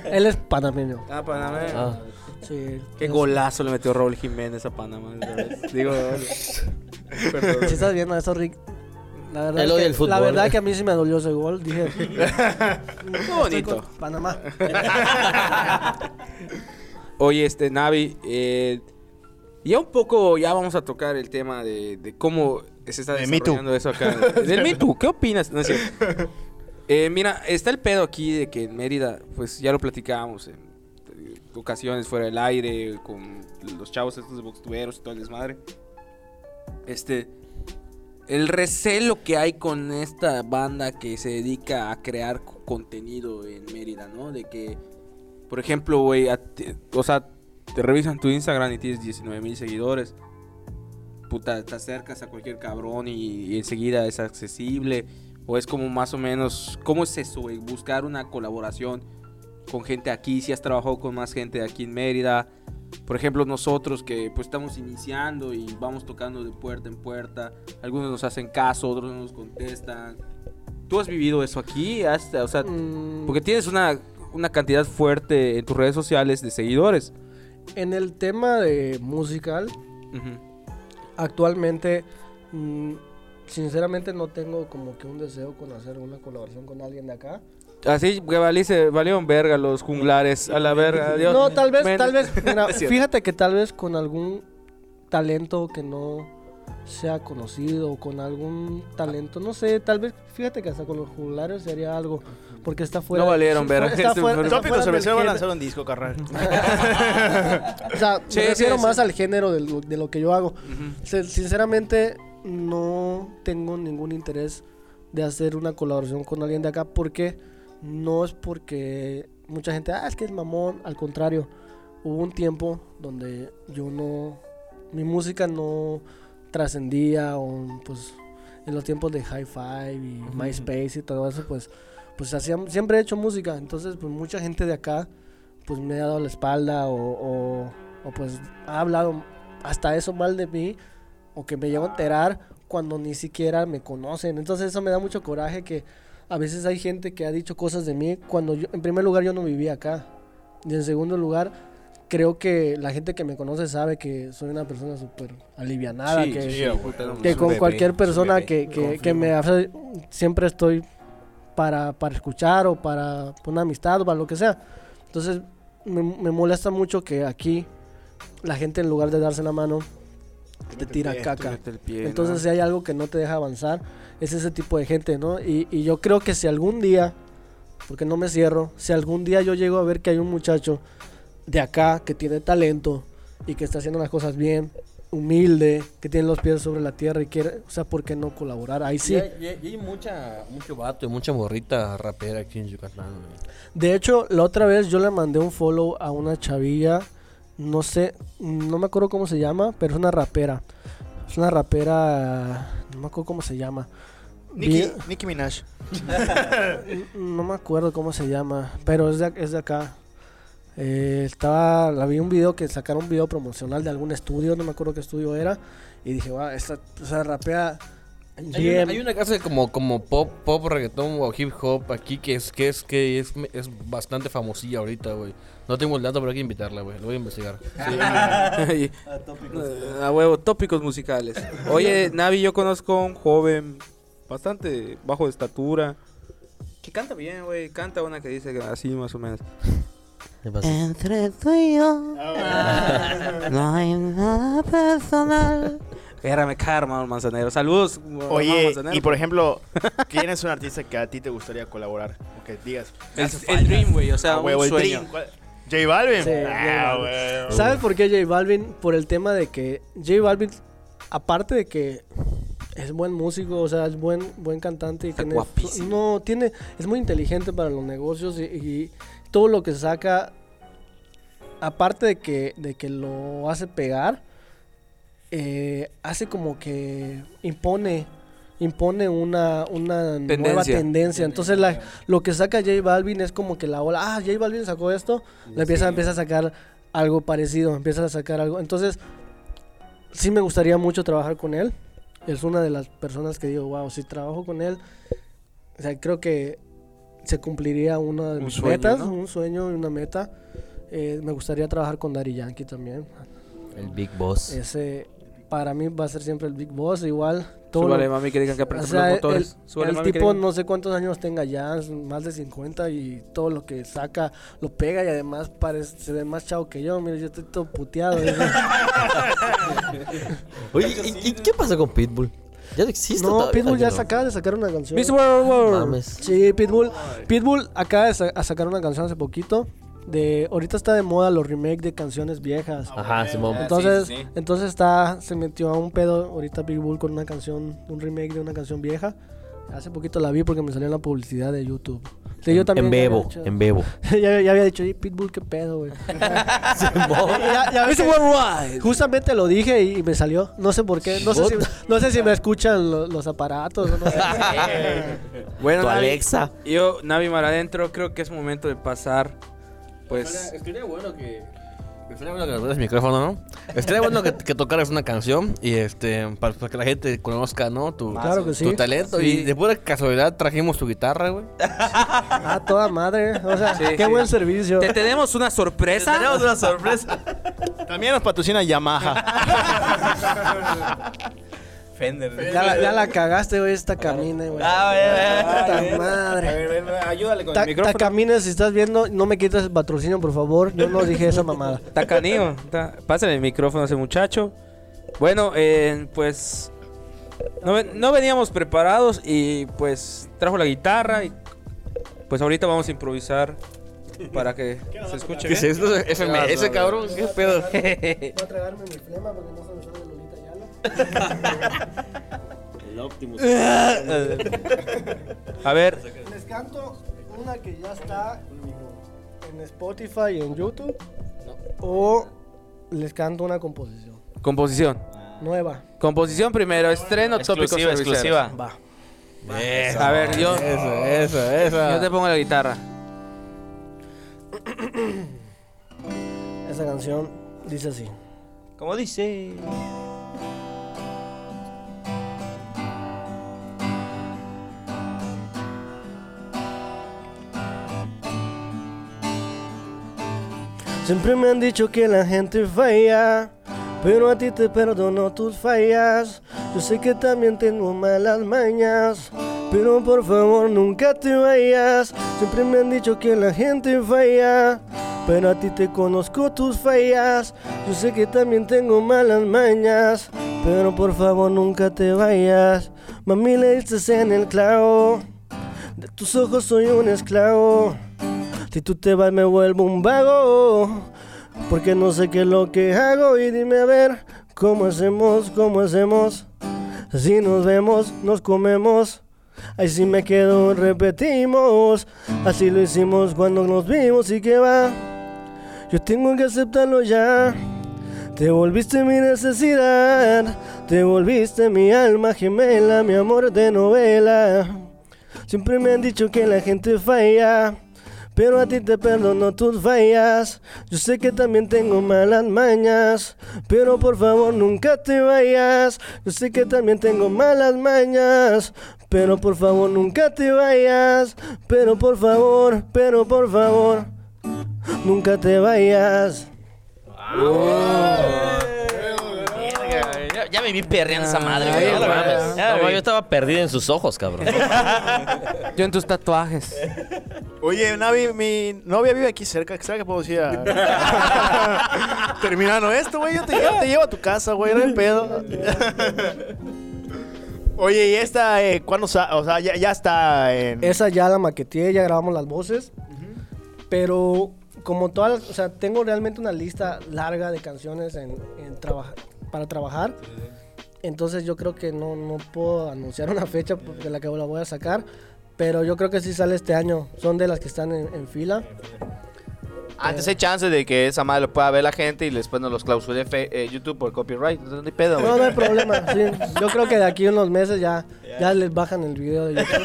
él es panameño. Ah, Panamá. Ah. Sí, Qué es- golazo le metió Raúl Jiménez a Panamá. Digo, perdón. Si estás viendo eso, Rick. La verdad, Él es odia que, el fútbol. la verdad que a mí sí me dolió ese gol. Dije, Qué bonito. Panamá. Oye, este, Navi, eh, ya un poco, ya vamos a tocar el tema de, de cómo se está desarrollando eso acá. Del Me Too, ¿qué opinas? No es cierto. Eh, mira, está el pedo aquí de que en Mérida, pues ya lo platicábamos en eh, ocasiones fuera del aire, con los chavos estos de boxtuberos y todo el desmadre. Este, el recelo que hay con esta banda que se dedica a crear co- contenido en Mérida, ¿no? De que, por ejemplo, güey, o sea, te revisan tu Instagram y tienes 19 mil seguidores. Puta, te acercas a cualquier cabrón y, y enseguida es accesible. O es como más o menos, ¿cómo es eso, güey? Buscar una colaboración con gente aquí, si has trabajado con más gente aquí en Mérida. Por ejemplo, nosotros que pues estamos iniciando y vamos tocando de puerta en puerta. Algunos nos hacen caso, otros no nos contestan. ¿Tú has vivido eso aquí? ¿Has- o sea, Mm, porque tienes una, una cantidad fuerte en tus redes sociales de seguidores. en el tema de musical, actualmente, mm, sinceramente no tengo como que un deseo con hacer una colaboración con alguien de acá. Así que valice, valieron verga los junglares. A la verga. adiós. No, tal vez, Men- tal vez, mira, fíjate que tal vez con algún talento que no sea conocido o con algún talento, no sé, tal vez, fíjate que hasta con los jugulares sería algo, porque está fuera. No valieron verga. Está fuera, fue- está Tópico va a género. lanzar un disco, carnal. O sea, Sí, me refiero sí, más sí. al género de lo, de lo que yo hago. Sinceramente, no tengo ningún interés de hacer una colaboración con alguien de acá porque no es porque mucha gente, ah, es que es mamón. Al contrario, hubo un tiempo donde yo no, mi música no trascendía o pues en los tiempos de Hi-Fi y MySpace y todo eso, pues, pues hacía, siempre he hecho música. Entonces, pues mucha gente de acá pues me ha dado la espalda o, o- o, pues ha hablado hasta eso mal de mí o que me llego a enterar cuando ni siquiera me conocen. Entonces eso me da mucho coraje que a veces hay gente que ha dicho cosas de mí cuando yo, en primer lugar yo no vivía acá. Y en segundo lugar, creo que la gente que me conoce sabe que soy una persona súper alivianada, Sí, que, sí, Sí, puta, que con bebé, cualquier persona bebé. que, que, que me hace, siempre estoy para, para escuchar o para una amistad o para lo que sea. Entonces me, me molesta mucho que aquí la gente en lugar de darse la mano te tira Tú caca. mete el pie, Entonces ¿no? si hay algo que no te deja avanzar, es ese tipo de gente, ¿no? Y, y yo creo que si algún día, porque no me cierro, si algún día yo llego a ver que hay un muchacho de acá que tiene talento y que está haciendo las cosas bien, humilde, que tiene los pies sobre la tierra y quiere, o sea, ¿por qué no colaborar? Ahí sí. Y hay, y hay- y hay mucha, mucho vato y mucha morrita rapera aquí en Yucatán, güey. De hecho, la otra vez yo le mandé un follow a una chavilla, no sé, no me acuerdo cómo se llama, pero es una rapera. Es una rapera, no me acuerdo cómo se llama. Nicki, Nicki Minaj. No me acuerdo cómo se llama, pero es de, es de acá. Eh, estaba, la vi un video que sacaron un video promocional de algún estudio, no me acuerdo qué estudio era, y dije, wow, esta, o sea, rapea Hay, una, hay una casa como, como pop, pop, reggaetón o hip hop aquí que es que es que es, es bastante famosilla ahorita, güey. No tengo el dato, pero hay que invitarla, güey. Lo voy a investigar. A huevo, tópicos musicales. Oye, Navi, yo conozco a un joven bastante bajo de estatura. Que canta bien, güey. Canta una que dice que así más o menos. Entre tú y yo no hay nada personal. Era me cae, hermano Manzanero. Saludos. hermano Oye, Manzanero. y por ejemplo, ¿quién es un artista que a ti te gustaría colaborar? O que digas. el, el. Dream, güey. O sea, Ah, un el sueño. J Balvin. Sí, J Ah, Balvin. ¿Sabes por qué J Balvin? Por el tema de que J Balvin, aparte de que es buen músico, o sea, es buen buen cantante y Está tiene guapísimo. no tiene es muy inteligente para los negocios y, y todo lo que saca aparte de que de que lo hace pegar eh, hace como que impone impone una, una nueva Tendencia. Entonces la, lo que saca J Balvin es como que la ola, ah, J Balvin sacó esto, le empieza, empieza a sacar algo parecido, empieza a sacar algo. Entonces, sí me gustaría mucho trabajar con él. Es una de las personas que digo, wow, si trabajo con él, o sea, creo que se cumpliría una de Un mis sueño, metas, ¿no? un sueño y una meta. Eh, me gustaría trabajar con Daddy Yankee también. El Big Boss. Ese, para mí va a ser siempre el Big Boss, igual. Todo Súbale, mami, que digan que o sea, los motores. el, Súbale, el mami, que tipo no sé cuántos años tenga ya, más de 50 y todo lo que saca lo pega y además parece, se ve más chavo que yo. Mira, yo estoy todo puteado. Oye, ¿y, y qué pasa con Pitbull? Ya no existe no, todavía, Pitbull ya ¿no? acaba de sacar una canción. Miss World World. Mames. Sí, Pitbull. Pitbull acaba de sa- a sacar una canción hace poquito. De, ahorita está de moda los remakes de canciones viejas. Ajá, Simón. Entonces, sí, sí. entonces está, se metió a un pedo ahorita Pitbull con una canción, un remake de una canción vieja. Hace poquito la vi porque me salió en la publicidad de YouTube. Sí, yo también en Bebo, dicho- en Bebo. ya, ya había dicho, "Ey, Pitbull, qué pedo, güey. ya, ya ves que justamente lo dije y me salió. No sé por qué. No sé si, no sé si me escuchan lo- los aparatos. o No sé. Bueno, Tu Navi, Alexa. yo, Navi Mar adentro, creo que es momento de pasar. Pues. Estaría bueno que. Estaría bueno que nos des micrófono, ¿no? Estaría bueno que, que tocaras una canción y este para, para que la gente conozca, ¿no? Tu, Claro que sí. tu talento. Y de pura casualidad trajimos tu guitarra, güey. Ah, toda madre. O sea, Sí, qué sí. buen servicio. Te tenemos una sorpresa. Tenemos una sorpresa. También nos patrocina Yamaha. Fender. Ya la, ya la cagaste, güey, esta camina, güey. Ah, ve. madre. A ver, ven, ven, ayúdale con Ta- el micrófono. Tacamines, si estás viendo, no me quites el patrocinio, por favor. Yo no dije esa mamada. Está canío. Está... Pásale el micrófono a ese muchacho. Bueno, eh, pues. No, no veníamos preparados y pues trajo la guitarra y pues ahorita vamos a improvisar para que se escuche ¿Qué es bien. esto? FMS, cabrón. ¿Qué pedo? Voy a tragarme mi flema porque no se me sale Lolita Yala. A ver, Les canto una que ya está en Spotify y en YouTube. O les canto una composición composición. nueva. Composición primero, estreno tópico Exclusiva, exclusiva. Va. A ver, yo, Eso, eso, eso. yo te pongo la guitarra. Esa canción dice así. Como dice. Siempre me han dicho que la gente falla, pero a ti te perdono tus fallas. Yo sé que también tengo malas mañas, pero por favor nunca te vayas. Siempre me han dicho que la gente falla, pero a ti te conozco tus fallas. Yo sé que también tengo malas mañas, pero por favor nunca te vayas. Mami le diste en el clavo, de tus ojos soy un esclavo. Si tú te vas me vuelvo un vago. Porque no sé qué es lo que hago. Y dime a ver ¿Cómo hacemos? ¿Cómo hacemos? Si nos vemos, nos comemos. Ahí sí me quedo, repetimos. Así lo hicimos cuando nos vimos Y que va. Yo tengo que aceptarlo ya. Te volviste mi necesidad. Te volviste mi alma gemela Mi amor de novela. Siempre me han dicho que la gente falla Pero a ti te perdono tus fallas. Yo sé que también tengo malas mañas. Pero por favor nunca te vayas. Yo sé que también tengo malas mañas. Pero por favor nunca te vayas. Pero por favor, pero por favor, nunca te vayas. Ya, ya me vi perreando esa madre, güey. No no mames. yo estaba perdido en sus ojos, cabrón. Yo en tus tatuajes. Oye, Navi, mi novia vive aquí cerca. ¿Sabes que puedo decir? Terminando esto, güey, yo te, yo te llevo a tu casa, güey, no hay pedo. Oye, ¿y esta eh, cuándo O sea, ya, ya está en... Esa ya la maqueteé, ya grabamos las voces. Pero como todas, las- o sea, tengo realmente una lista larga de canciones en, en traba- para trabajar. Entonces yo creo que no, no puedo anunciar una fecha de la que la voy a sacar. Pero yo creo que sí sale este año. Son de las que están en, en fila. Antes hay chance de que esa madre lo pueda ver la gente y después nos los clausure fe- eh, YouTube por copyright. No hay pedo, No, no hay problema. sí. Yo creo que de aquí a unos meses ya, ya les bajan el video de YouTube.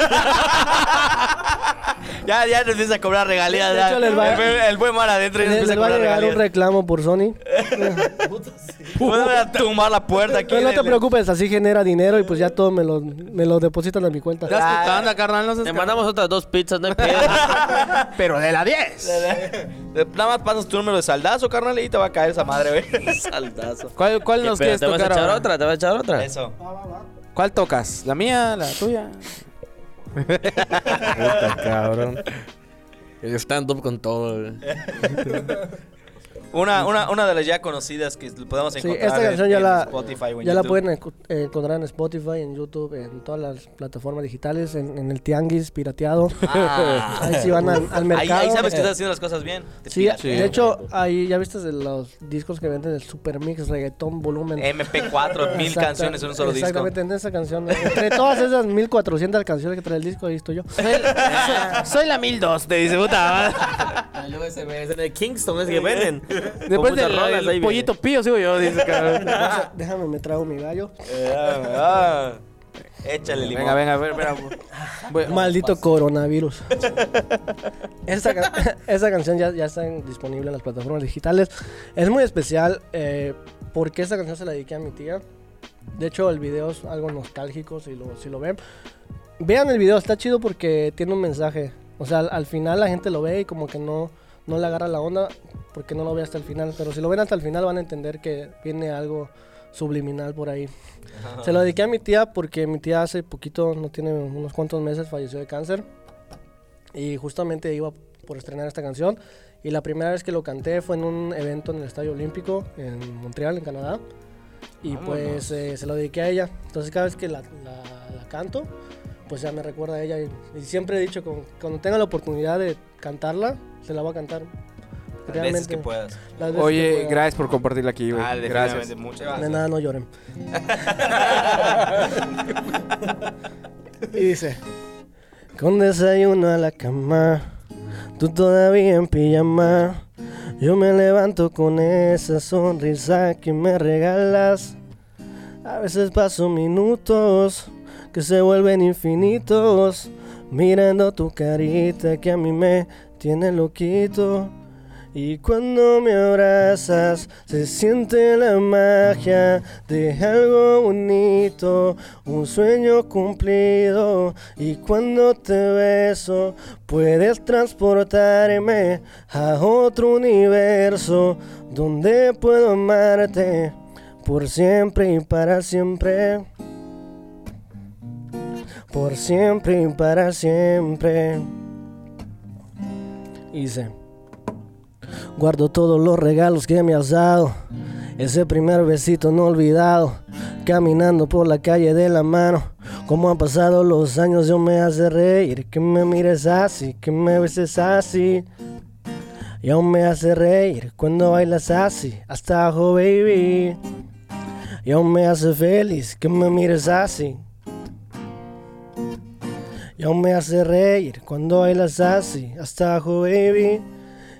Ya, ya nos empieza a cobrar regalías. De ya. hecho, les va- el, buen- el buen mar adentro y nos empieza a les va a cobrar llegar un regalías. reclamo por Sony. Puedo a tumbar la puerta aquí. Pero no te preocupes, así genera dinero y pues ya todo me lo, me lo depositan a mi cuenta. Ya está, anda, carnal, no seas Te mandamos otras dos pizzas, no hay pedo. Pero de la 10. Nada más pasas tu número de saldazo, carnal, y te va a caer esa madre, güey. Saldazo. ¿Cuál, cuál nos Pero quieres ¿Te vas a tocar echar ahora? otra? ¿Te vas a echar otra? Eso. ¿Cuál tocas? ¿La mía? ¿La tuya? Puta, cabrón. El stand-up con todo. güey. Una, una, una de las ya conocidas que podemos Sí, encontrar esta en- canción ya en la, Spotify o en ya la pueden eh, encontrar en Spotify, en YouTube, en todas las plataformas digitales, en, en el Tianguis pirateado. Ah. Ahí sí van al, al Ahí, mercado. ahí sabes que eh, estás haciendo las cosas bien. Sí, piras. de hecho, ahí ya viste de los discos que venden el Super Mix Reggaetón Volumen. MP4, mil canciones en un solo disco. Exactamente, en esa canción. Entre todas esas 1400 canciones que trae el disco, ahí estoy yo. Soy la 1002, te dice puta. Luego ese es en el Kingston, es que venden. Después del rolas el pollito pío, sigo yo, dice, cabrón. Déjame, me trago mi gallo. Ah, Échale limón. Venga, venga, ver, espera. Voy- Maldito coronavirus. esa, ca- esa canción ya, ya está en- disponible en las plataformas digitales. Es muy especial eh, porque esta canción se la dediqué a mi tía. De hecho, el video es algo nostálgico si lo, si lo ven. Vean el video, está chido porque tiene un mensaje. O sea, al, al final la gente lo ve y como que no, no le agarra la onda porque no lo ve hasta el final. Pero si lo ven hasta el final van a entender que viene algo subliminal por ahí. Se lo dediqué a mi tía porque mi tía hace poquito, no tiene unos cuantos meses, falleció de cáncer. Y justamente iba por estrenar esta canción. Y la primera vez que lo canté fue en un evento en el Estadio Olímpico en Montreal, en Canadá. Y pues eh, se lo dediqué a ella. Entonces cada vez que la, la- la canto, pues ya me recuerda a ella. Y, y siempre he dicho, que cuando tenga la oportunidad de cantarla, se la voy a cantar. Las veces que puedas. las veces que Oye, pueda. gracias por compartirla aquí, güey. Ah, gracias. muchas De gracias. nada, no lloren. y dice: Con desayuno a la cama, tú todavía en pijama. Yo me levanto con esa sonrisa que me regalas. A veces paso minutos que se vuelven infinitos. Mirando tu carita que a mí me tiene loquito. Y cuando me abrazas se siente la magia de algo bonito, un sueño cumplido. Y cuando te beso puedes transportarme a otro universo donde puedo amarte por siempre y para siempre. Por siempre y para siempre. Y dice. Guardo todos los regalos que me has dado. Ese primer besito no olvidado. Caminando por la calle de la mano. Como han pasado los años, yo me hace reír. Que me mires así, que me beses así. Y aún me hace reír cuando bailas así. Hasta abajo, baby. Y aún me hace feliz que me mires así. Y aún me hace reír cuando bailas así. Hasta abajo, baby.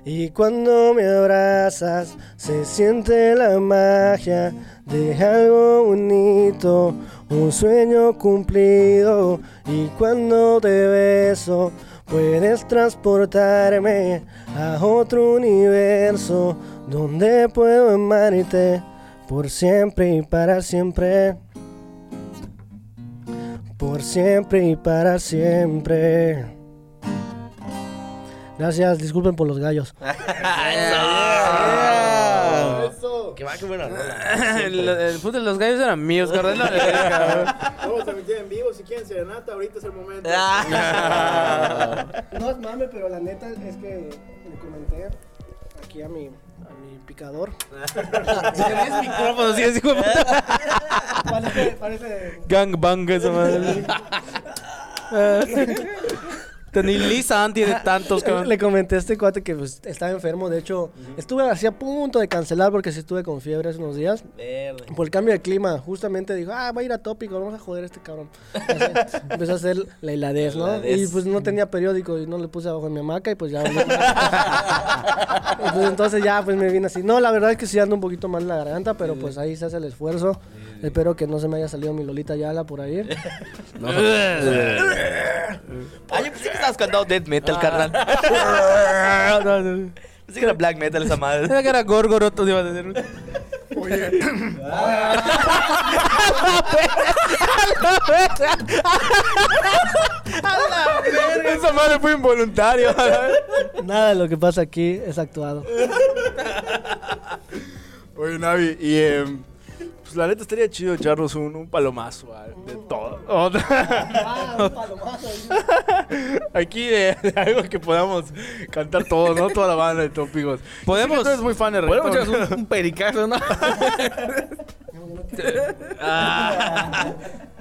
Y cuando me abrazas se siente la magia de algo bonito, un sueño cumplido. Y cuando te beso Puedes transportarme a otro universo donde puedo amarte por siempre y para siempre. Por siempre y para siempre. Gracias, disculpen por los gallos. Que va, qué buena rola. el, el fútbol de los gallos eran míos, carnal. Vamos a transmitir en vivo si quieren serenata, ahorita es el momento. No es mame, pero la neta es que le comenté aquí a mi, a mi picador. Tienes micrófono, sí, hijo de puta. Parece, parece Gangbang esa madre. Ni Lisa tiene tantos, cabrón. Le comenté a este cuate que pues, estaba enfermo. De hecho, estuve así a punto de cancelar porque sí estuve con fiebre hace unos días. Verde. Por el cambio de clima, justamente dijo, ah, va a ir a tópico, vamos a joder a este cabrón. Así, empezó a hacer la hiladez, ¿no? hiladez. Y pues no tenía periódico y no le puse abajo en mi hamaca y pues ya. Pues, entonces ya pues me vine así. No, la verdad es que sí ando un poquito mal en la garganta, pero pues ahí se hace el esfuerzo. Espero que no se me haya salido mi Lolita Yala por ahí. Ah, yo pensé que estabas cantando death metal, carnal. Pensé que era black metal esa madre. Era que era Gorgoroto, iba a decir. Esa madre fue involuntario. Nada de lo que pasa aquí es actuado. Oye, Navi, y em, pues la neta estaría chido echarnos un, un palomazo ah, de todo. Aquí de, de algo que podamos cantar todos, ¿no? Toda la banda de tópicos. Podemos- Sé que tú eres muy fan de Podemos reggaetón. echarnos un, un pericazo, ¿no?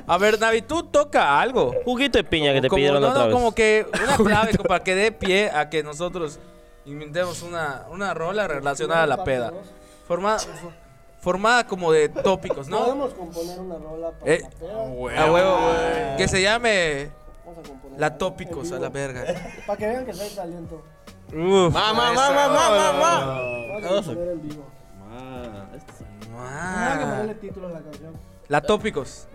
A ver, Navi, tú toca algo. Juguito de piña que te Como- pidieron no, otra no, vez. como que una clave como para que dé pie a que nosotros inventemos una, una rola relacionada a la peda. Formada, fo- formada como de tópicos, ¿no? Podemos componer una rola para Eh, la peda. A huevo. Que se llame Vamos a componer La Tópicos a la verga. Para que vean que soy talento. Uf. ¡Mamá, mamá, mamá, mamá! Vamos a componer en vivo. Ah. Hay que ponerle título a la canción. La Tópicos.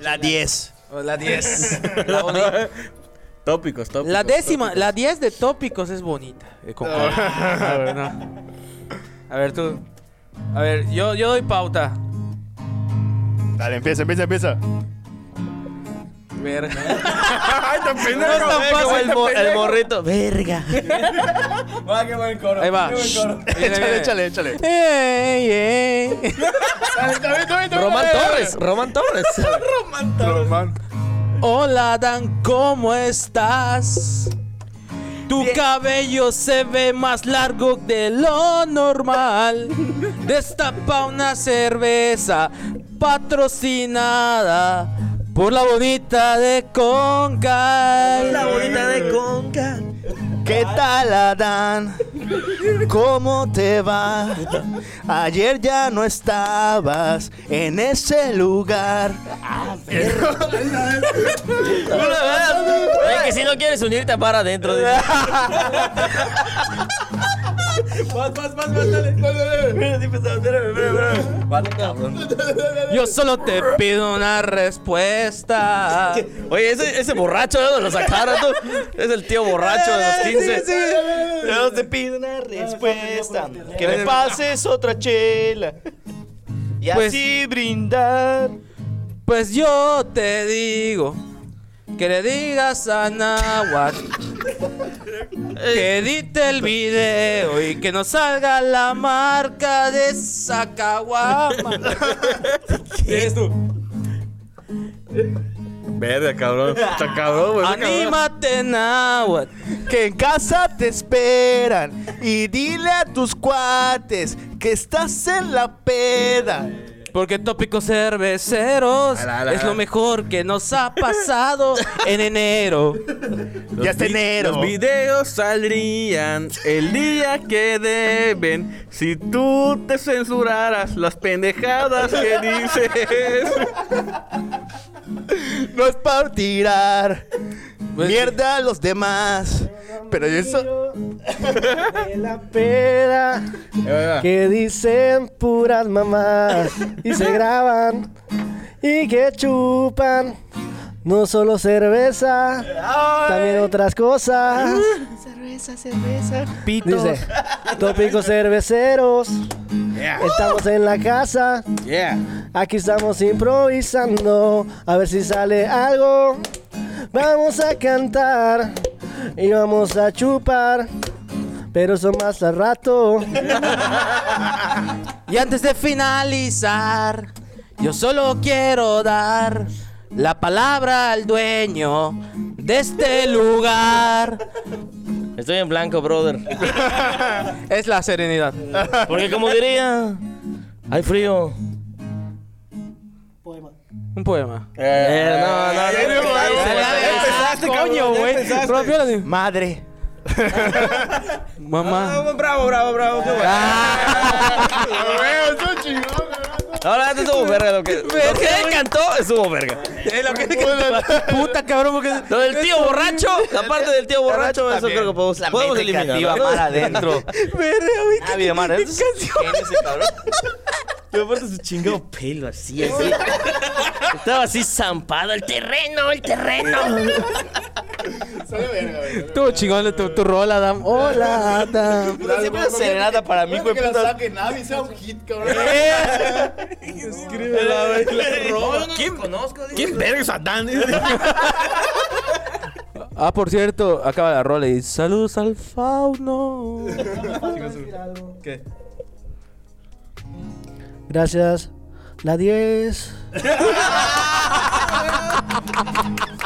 La 10. O la 10. La, boni- Tópicos, tópicos. la décima, la 10 de Tópicos es bonita. eh, concuerdo. A ver, no. A ver, tú. A ver, yo, yo doy pauta. Dale, empieza, empieza, empieza. Verga. ¡Ay, tan No es tan fácil. el, mo- el morrito. Verga. Va, qué buen coro. Ahí va. Échale, échale, échale. Ey, ey. Román Torres, Román Torres. Román. Hola Dan, ¿cómo estás? Tu cabello se ve más largo de lo normal. Destapa una cerveza patrocinada por la bonita de Concal. La bonita de Conca. ¿Qué tal, Adán? ¿Cómo te va? Ayer ya no estabas en ese lugar. Oye, que si no quieres unirte para adentro. dice. Más, más, más, más, dale. Espérame. Vale, cabrón. Yo solo te pido una respuesta. Oye, ese, ese borracho, ¿de dónde lo sacaron tú? Es el tío borracho de los 15. Yo te pido una respuesta. Que me pases otra chela. Y Pues- así brindar. Pues yo te digo que le digas a Nahuatl que edite el video y que no salga la marca de esa caguama. Eres tú. Verga, cabrón. Está cabrón, güey. Anímate, Nahuatl. Que en casa te esperan y dile a tus cuates que estás en la peda. Porque tópicos cerveceros Ala, ala. es lo mejor que nos ha pasado en enero. ya está vi- enero. Los videos saldrían el día que deben. Si tú te censuraras las pendejadas que dices. No es para tirar mierda a los demás. Pero eso. De la peda que dicen puras mamás y se graban y que chupan No solo cerveza, también otras cosas. Cerveza, cerveza. Dice, tópicos cerveceros. Estamos en la casa. Aquí estamos improvisando. A ver si sale algo. Vamos a cantar y vamos a chupar. Pero eso más al rato. Y antes de finalizar, yo solo quiero dar la palabra al dueño de este lugar. Estoy en blanco, brother. Es la serenidad. Porque como diría, hay frío. Un poema. Eh, no, no, no. empezaste, coño, güey. Madre. Mamá. bravo, bravo, bravo. Qué bueno. Ahora antes estuvo verga lo que. Lo que él cantó estuvo verga. Puta cabrón, porque. Lo del tío borracho, la parte del tío borracho, eso creo que podemos, podemos eliminar. adentro. Ah, vida mar. ¿eh? Yo aparte su chingado pelo así, así. Estaba así zampado. El terreno, el terreno. Estuvo chingón tu, tu rola, Adam. Hola, Adam. Siempre una serenata para mí, güey. saque Navi, sea un hit, cabrón. ¿Quién conozco? ¿Quién verga es Adán? Ah, por cierto, acaba la rola y dice, saludos al fauno. ¿Qué? Gracias. La 10.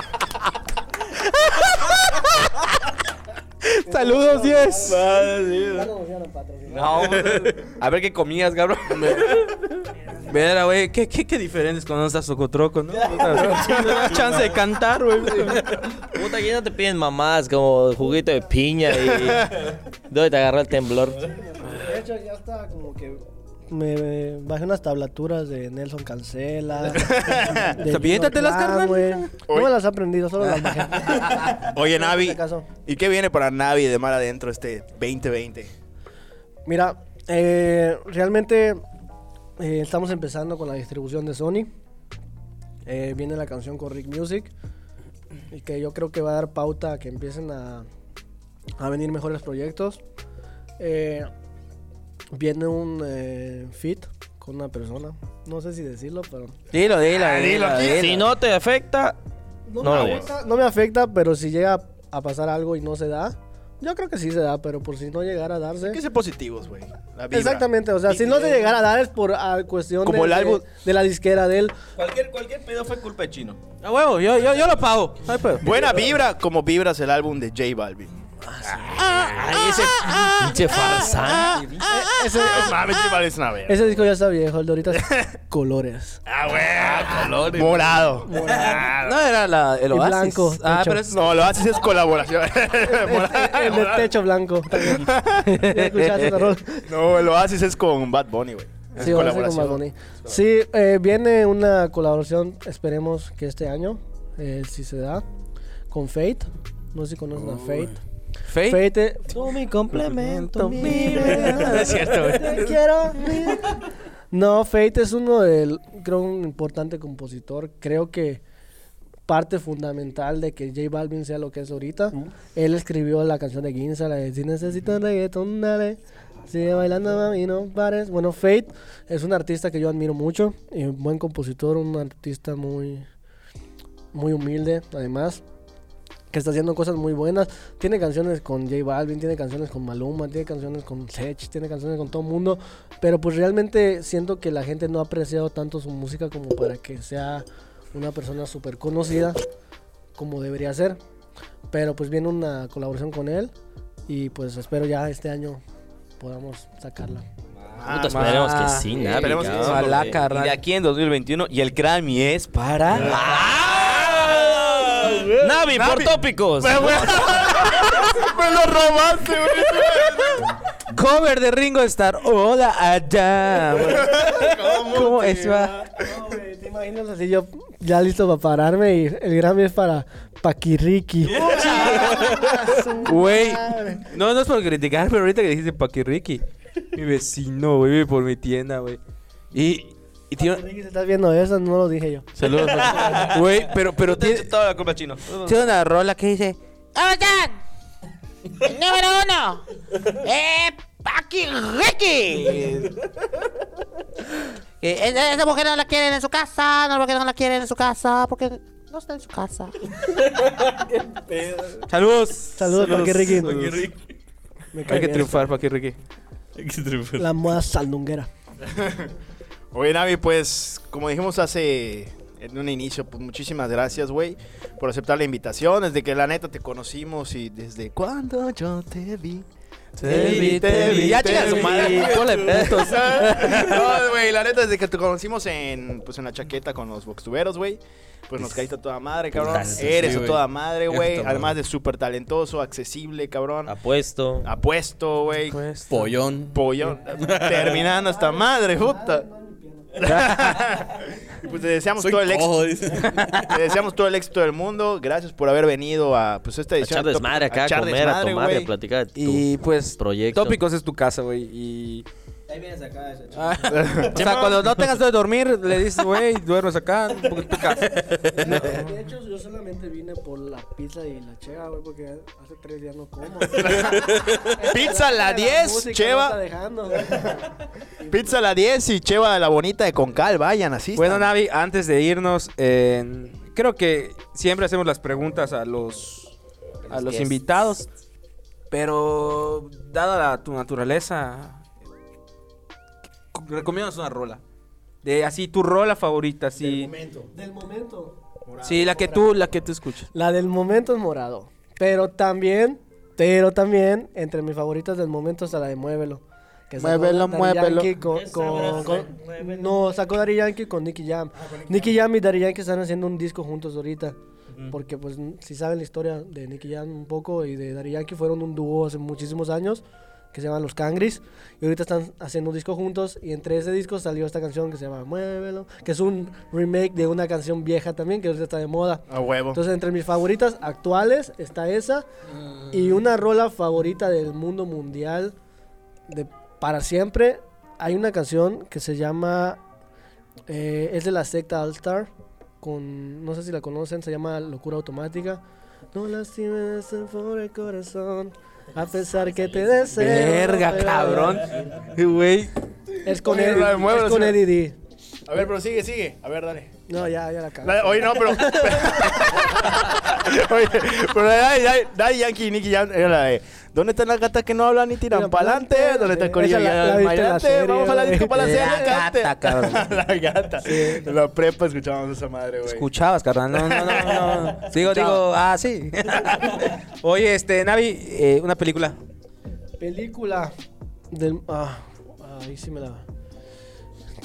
Saludos, 10. No, a ver qué comías, cabrón. Mira, güey, ¿qué, qué, qué diferentes cuando estás socotroco, ¿no? Puta, chance de cantar, güey. Puta, aquí no te piden mamás como juguito de piña y. ¿Dónde te agarró el temblor? De hecho, ya está como que. Me, bajé unas tablaturas de Nelson Cancela. carnal. güey. No me las he aprendido, solo las bajé. Oye, Navi. Si acaso. ¿Y qué viene para Navi de mar adentro este 2020? Mira, eh, realmente eh, estamos empezando con la distribución de Sony. Eh, viene la canción con Rick Music. Y que yo creo que va a dar pauta a que empiecen a, a venir mejores proyectos. Eh, viene un eh, fit con una persona. No sé si decirlo, pero... Dilo, dilo, dilo. Si no te afecta, No, No me afecta, no me afecta, pero si llega a pasar algo y no se da, yo creo que sí se da, pero por si no llegara a darse... Hay que ser positivos, güey. Exactamente, o sea, si no se llegara a dar es por ah, cuestión Como de, el álbum- de, de la disquera de él. Cualquier, cualquier pedo fue culpa de Chino. A huevo, yo, yo, yo lo pago. Buena vibra, como vibras el álbum de J Balvin. Ay, ese pinche farsán. Ese, Mames, J Balvin es una verga. ese disco ya está viejo, el de ahorita es colores. Ah, güey. Morado. No era la, el Y oasis. blanco, Ah, techo. pero es... No, lo haces es colaboración. el de techo blanco. también. ¿Ya escuchaste esa rola? no, lo haces es con Bad Bunny, güey. Es Sí, ahora sí con Bad Bunny. Sí, eh, viene una colaboración, esperemos que este año, eh, si se da, con Fate. No sé si conocen a Fate. Fate. Fate, eh, tú mi complemento, mi. Es cierto, güey. Te quiero. No, Fate es uno del, creo, un importante compositor. Creo que parte fundamental de que J Balvin sea lo que es ahorita. Él escribió la canción de Ginza, la de Si necesitas reggaeton, dale. Sigue bailando, mami, no pares. Bueno, Fate es un artista que yo admiro mucho. Y un buen compositor, un artista muy, muy humilde, además. Que está haciendo cosas muy buenas. Tiene canciones con J Balvin, tiene canciones con Maluma, tiene canciones con Sech, tiene canciones con todo el mundo. Pero pues realmente siento que la gente no ha apreciado tanto su música como para que sea una persona súper conocida como debería ser. Pero pues viene una colaboración con él y pues espero ya este año podamos sacarla. Puta, esperemos que sí, Navi. esperemos que sí. Ojalá, Y de aquí en 2021, y el Grammy es para... Navi, por tópicos. Me lo robaste, güey. Cover de Ringo Starr. Hola, Adam. ¿Cómo es? va? ¿Te imaginas así yo ya listo para pararme y el Grammy es para Paquirriqui? Güey. No, no es por criticar, pero ahorita que dijiste Paquirriqui. Mi vecino, güey, vive por mi tienda, güey. Y Y. Ricky, si estás viendo eso, no lo dije yo. Saludos. Güey, pero, pero Tiene, tiene... toda la culpa chino. Tiene una rola que dice: ¡Oigan! ¡Número uno! ¡Eh! ¡Paqui Ricky! Eh, esa mujer no la quieren en su casa, no porque no la quieren en su casa, porque no está en su casa. Saludos. Saludos, Paqui Ricky. Me Hay cae que triunfar, Paqui Ricky. La moda sandunguera. Oye, Navi, pues, como dijimos hace en un inicio, pues muchísimas gracias, güey, por aceptar la invitación. Desde que la neta te conocimos y desde cuando yo te vi. Te vi, te vi, Ya te chinga su vi. madre. No, güey, la neta, desde que te conocimos en, pues, en la chaqueta con los boxtuberos, güey. Pues nos caíste a toda madre, cabrón. Gracias, Eres sí, a toda madre, güey. Además de súper talentoso, accesible, cabrón. Apuesto. Apuesto, güey. Pollón. Pollón. Terminando esta madre, puta. Y pues te deseamos Soy todo el éxito. cojo. Te deseamos todo el éxito del mundo. Gracias por haber venido a pues esta A edición. echar de Top- desmadre acá, a echar comer, a desmadre, tomar y a platicar de tu Y pues, proyecto. Tópicos es tu casa, güey. Y. Ahí vienes acá. ese Ah, o sea, cuando no tengas de dormir, le dices, güey, duermes acá, es tu casa. De hecho, yo solamente vine por la pizza y la cheva, güey, porque hace tres días no como. Pizza a la 10, música no cheva. dejando. Pizza a la 10 y Cheva la bonita de Concal. Vayan, así. Bueno. Navi, antes de irnos, eh, creo que siempre hacemos las preguntas a los, a los invitados. Pero, dada la- tu naturaleza, recomiendas una rola. De así, tu rola favorita, así. Del momento. Sí, la que tú, la que tú escuchas. La del momento es morado. Pero también, pero también, entre mis favoritas del momento está la de Muévelo. Que Muévelo, muévelo. Yankee con, con- con- no, sacó Daddy Yankee con Nicky Jam. Nicky Jam y Daddy Yankee están haciendo un disco juntos ahorita. Porque, pues, si saben la historia de Nicky Jam un poco y de Daddy Yankee, fueron un dúo hace muchísimos años que se llaman Los Cangris. Y ahorita están haciendo un disco juntos. Y entre ese disco salió esta canción que se llama Muévelo, que es un remake de una canción vieja también, que ahorita está de moda. A huevo. Entonces, entre mis favoritas actuales está esa y una rola favorita del mundo mundial de para siempre. Hay una canción que se llama eh, es de la secta All Star con no sé si la conocen, se llama Locura Automática. No lastimes el pobre corazón a pesar que te deseo. Verga, pero- cabrón. Güey. Es con Oye, la es con sí. Eddie D. A ver, pero sigue, sigue. A ver, dale. No, ya, ya la cagué. La- Oye, no, pero. Oye, pero la de Daddy- Yankee y Nicky Jam era la de. ¿Dónde están las gatas que no hablan ni tiran pa'lante? pa'lante. ¿Dónde está el corillo? la- la la Vamos a la disco para hacer La cante. gata, cabrón. La gata. En la prepa escuchábamos esa madre, güey. Escuchabas, carnal. No, no, no. no. Digo, digo, ah, sí. Oye, este, Navi, eh, una película. Película del. Ah, ahí sí me la.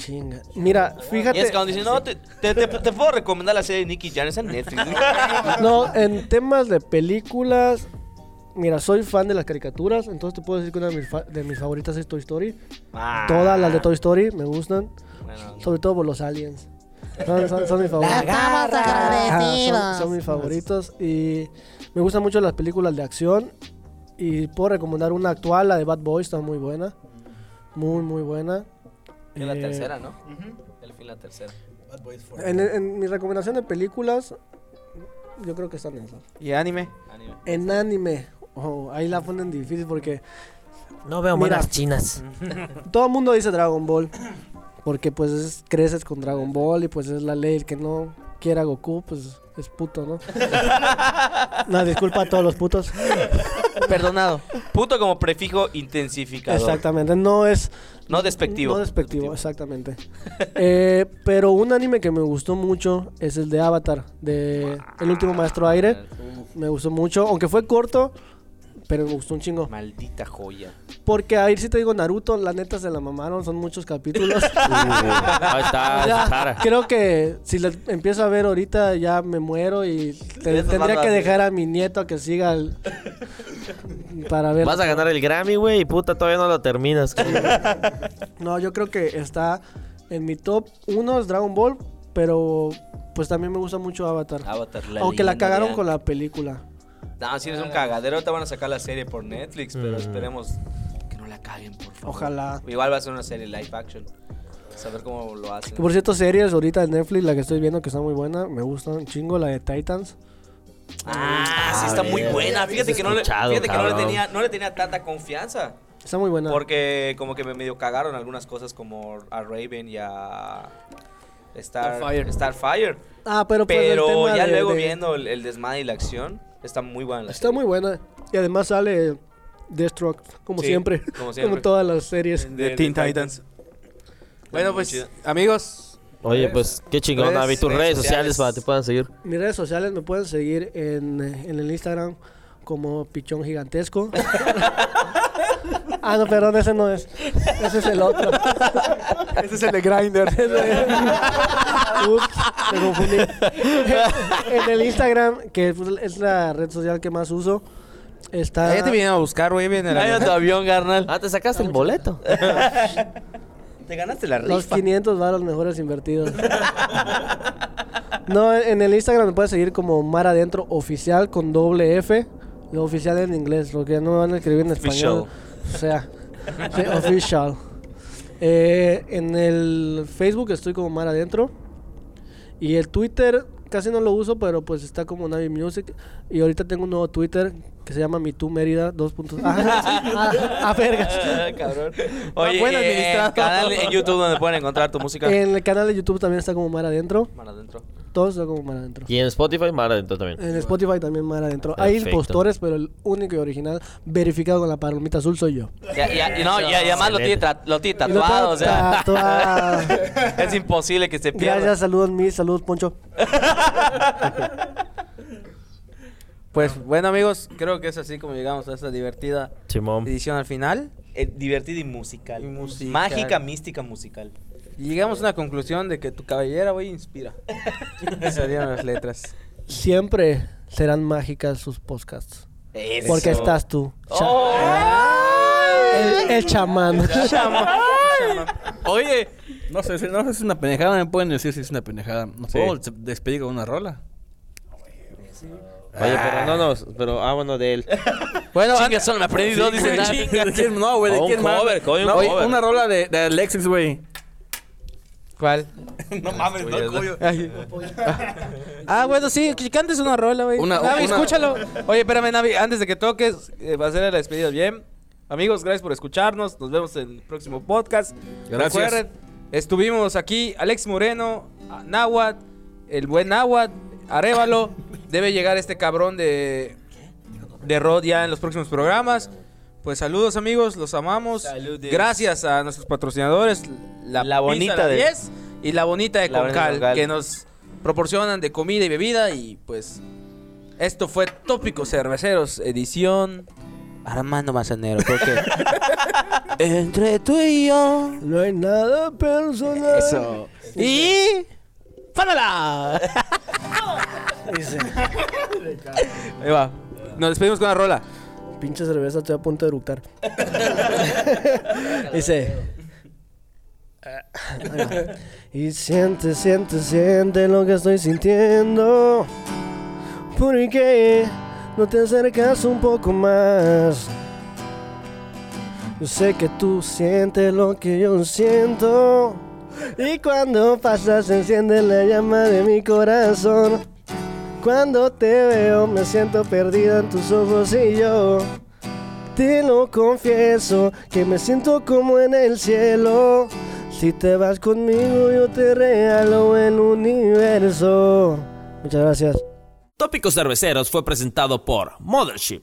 Chinga. Mira, Y fíjate. es cuando dicen, no, te, te, te- te puedo recomendar la serie de Nicky Jam, está en Netflix. No, en temas de películas. Mira, soy fan de las caricaturas, entonces te puedo decir que una de mis, fa- de mis favoritas es Toy Story. Ah, Todas las de Toy Story me gustan, bueno, sobre todo por los aliens. Son, son- son mis favoritos. Ajá, son, son mis favoritos y me gustan mucho las películas de acción y puedo recomendar una actual, la de Bad Boys, está muy buena, muy muy buena. Es la Eh, tercera, ¿no? El fin la tercera. En, en mi recomendación de películas, yo creo que están en esas. ¿Y anime? Anime. En anime, oh, ahí la ponen difícil porque No veo Mira. monas chinas. todo el mundo dice Dragon Ball. Porque pues es- creces con Dragon Ball y pues es la ley. El que no quiera Goku, pues es puto, ¿no? no, disculpa a todos los putos. Perdonado. Punto como prefijo intensificador. Exactamente, no es... No despectivo. No despectivo, exactamente. Eh, pero un anime que me gustó mucho es el de Avatar, de El último maestro aire. Me gustó mucho, aunque fue corto, pero me gustó un chingo. Maldita joya. Porque ahí sí te digo, Naruto, la neta se la mamaron, son muchos capítulos. Ahí está, Ya, creo que si le empiezo a ver ahorita ya me muero y te- tendría que de- dejar a mi nieto a que siga el- para ver. Vas a ganar el Grammy, güey, y puta, todavía no lo terminas. No, yo creo que está en mi top uno es Dragon Ball, pero pues también me gusta mucho Avatar. Avatar, la Aunque la leyenda cagaron con la película. No, si eres un cagadero, te van a sacar la serie por Netflix, pero esperemos que no la caguen, por favor. Ojalá. Igual va a ser una serie live action. Saber cómo lo hacen. Que por cierto, series ahorita en Netflix, la que estoy viendo que está muy buena, me gusta un chingo, la de Titans. Ah, sí está muy buena. Fíjate que no le, fíjate que no le tenía, no le tenía tanta confianza. Está muy buena. Porque como que me medio cagaron algunas cosas como a Raven y a Star, Starfire. Starfire. Ah, pero pues, el Pero tema ya de- luego de- viendo el, el desmadre y la acción, está muy buena. la Está serie. muy buena. Y además sale Deathstroke, como Sí, siempre. como Como siempre. todas las series. De, Teen Titans. Bueno, pues, amigos, Oye, pues qué chingón, Navi. Tus redes redes sociales sociales. para que te puedan seguir. Mis redes sociales me pueden seguir en, en el Instagram como Pichón Gigantesco. ah, no, perdón, ese no es. Ese es el otro. Ese es el de Grindr. Ups, me confundí. en el Instagram, que es la red social que más uso, está... Ya te vinieron a buscar, güey, viene Ay, la... tu avión, carnal. Ah, te sacaste el boleto. Te ganaste la Los rifa. 500 varos mejores invertidos. no, en el Instagram me puedes seguir como Mar Adentro Oficial con doble F. Lo oficial en inglés, lo que no me van a escribir en español. O sea, sí, official. Eh, en el Facebook estoy como Mar Adentro. Y el Twitter casi no lo uso, pero pues está como Navi Music. Y ahorita tengo un nuevo Twitter que se llama MeToo Mérida 2. Ah, ah, ah, vergas. Cabrón. Oye, buen eh, canal en YouTube donde pueden encontrar tu música. En el canal de YouTube también está como Mar Adentro. Mar adentro. Todos están como Mar Adentro. Y en Spotify, Mara adentro también. En Spotify también Mar Adentro. Hay impostores, pero el único y original verificado con la palomita azul soy yo. Ya, ya, y no, y, y además lo tiene, tra- lo tiene lo tatuado, o sea. tatuado. es imposible que se pierda. Gracias, saludos mis, saludos Poncho. Pues, bueno, amigos, creo que es así como llegamos a esta divertida Simón. edición al final. Eh, y musical. Y musical. Mágica, mística, musical. Y llegamos a una conclusión de que tu cabellera, güey, inspira. Salieron las letras. Siempre serán mágicas sus podcasts. Eso. Porque estás tú. Cha- ¡Oh! el, el chamán. Oye, no sé, si- no sé si es una pendejada, me pueden decir si es una pendejada. ¿Nos podemos des- despedir con una rola? Oye, pero no, no, pero ah, bueno, de él. Bueno, Chinga, solo me aprendí dos, dice güey, chinga. ¿De quién? No, güey, ¿de quién más? cover, coño, un No, cover. Una rola de, de Alexis, güey. ¿Cuál? No mames, no, coño. Ah, bueno, sí, que cantes una rola, güey. Una- Navi, una- escúchalo. Oye, espérame, Navi, antes de que toques, eh, va a ser la despedida bien. Amigos, gracias por escucharnos. Nos vemos en el próximo podcast. Gracias. Recuerden, estuvimos aquí, Alex Moreno, Nahuat, el buen Nahuat, Arevalo. Debe llegar este cabrón de, de Rod ya en los próximos programas. Pues saludos, amigos, los amamos. Saludes. Gracias a nuestros patrocinadores, la, La Pizza Bonita La de- 10 y la bonita de La Bonita Concal, Concal. que nos proporcionan de comida y bebida. Y pues, esto fue Tópicos Cerveceros, edición Armando Mazanero. Porque entre tú y yo. No hay nada personal. Eso. Y. Dice, Ahí va. Nos despedimos con una rola. Pinche cerveza, estoy a punto de eructar. Dice. va. Y siente, siente, siente lo que estoy sintiendo. ¿Por qué no te acercas un poco más? Yo sé que tú sientes lo que yo siento. Y cuando pasas enciende la llama de mi corazón. Cuando te veo me siento perdida en tus ojos y yo te lo confieso que me siento como en el cielo. Si te vas conmigo yo te regalo el universo. Muchas gracias. Tópicos Cerveceros fue presentado por Mothership.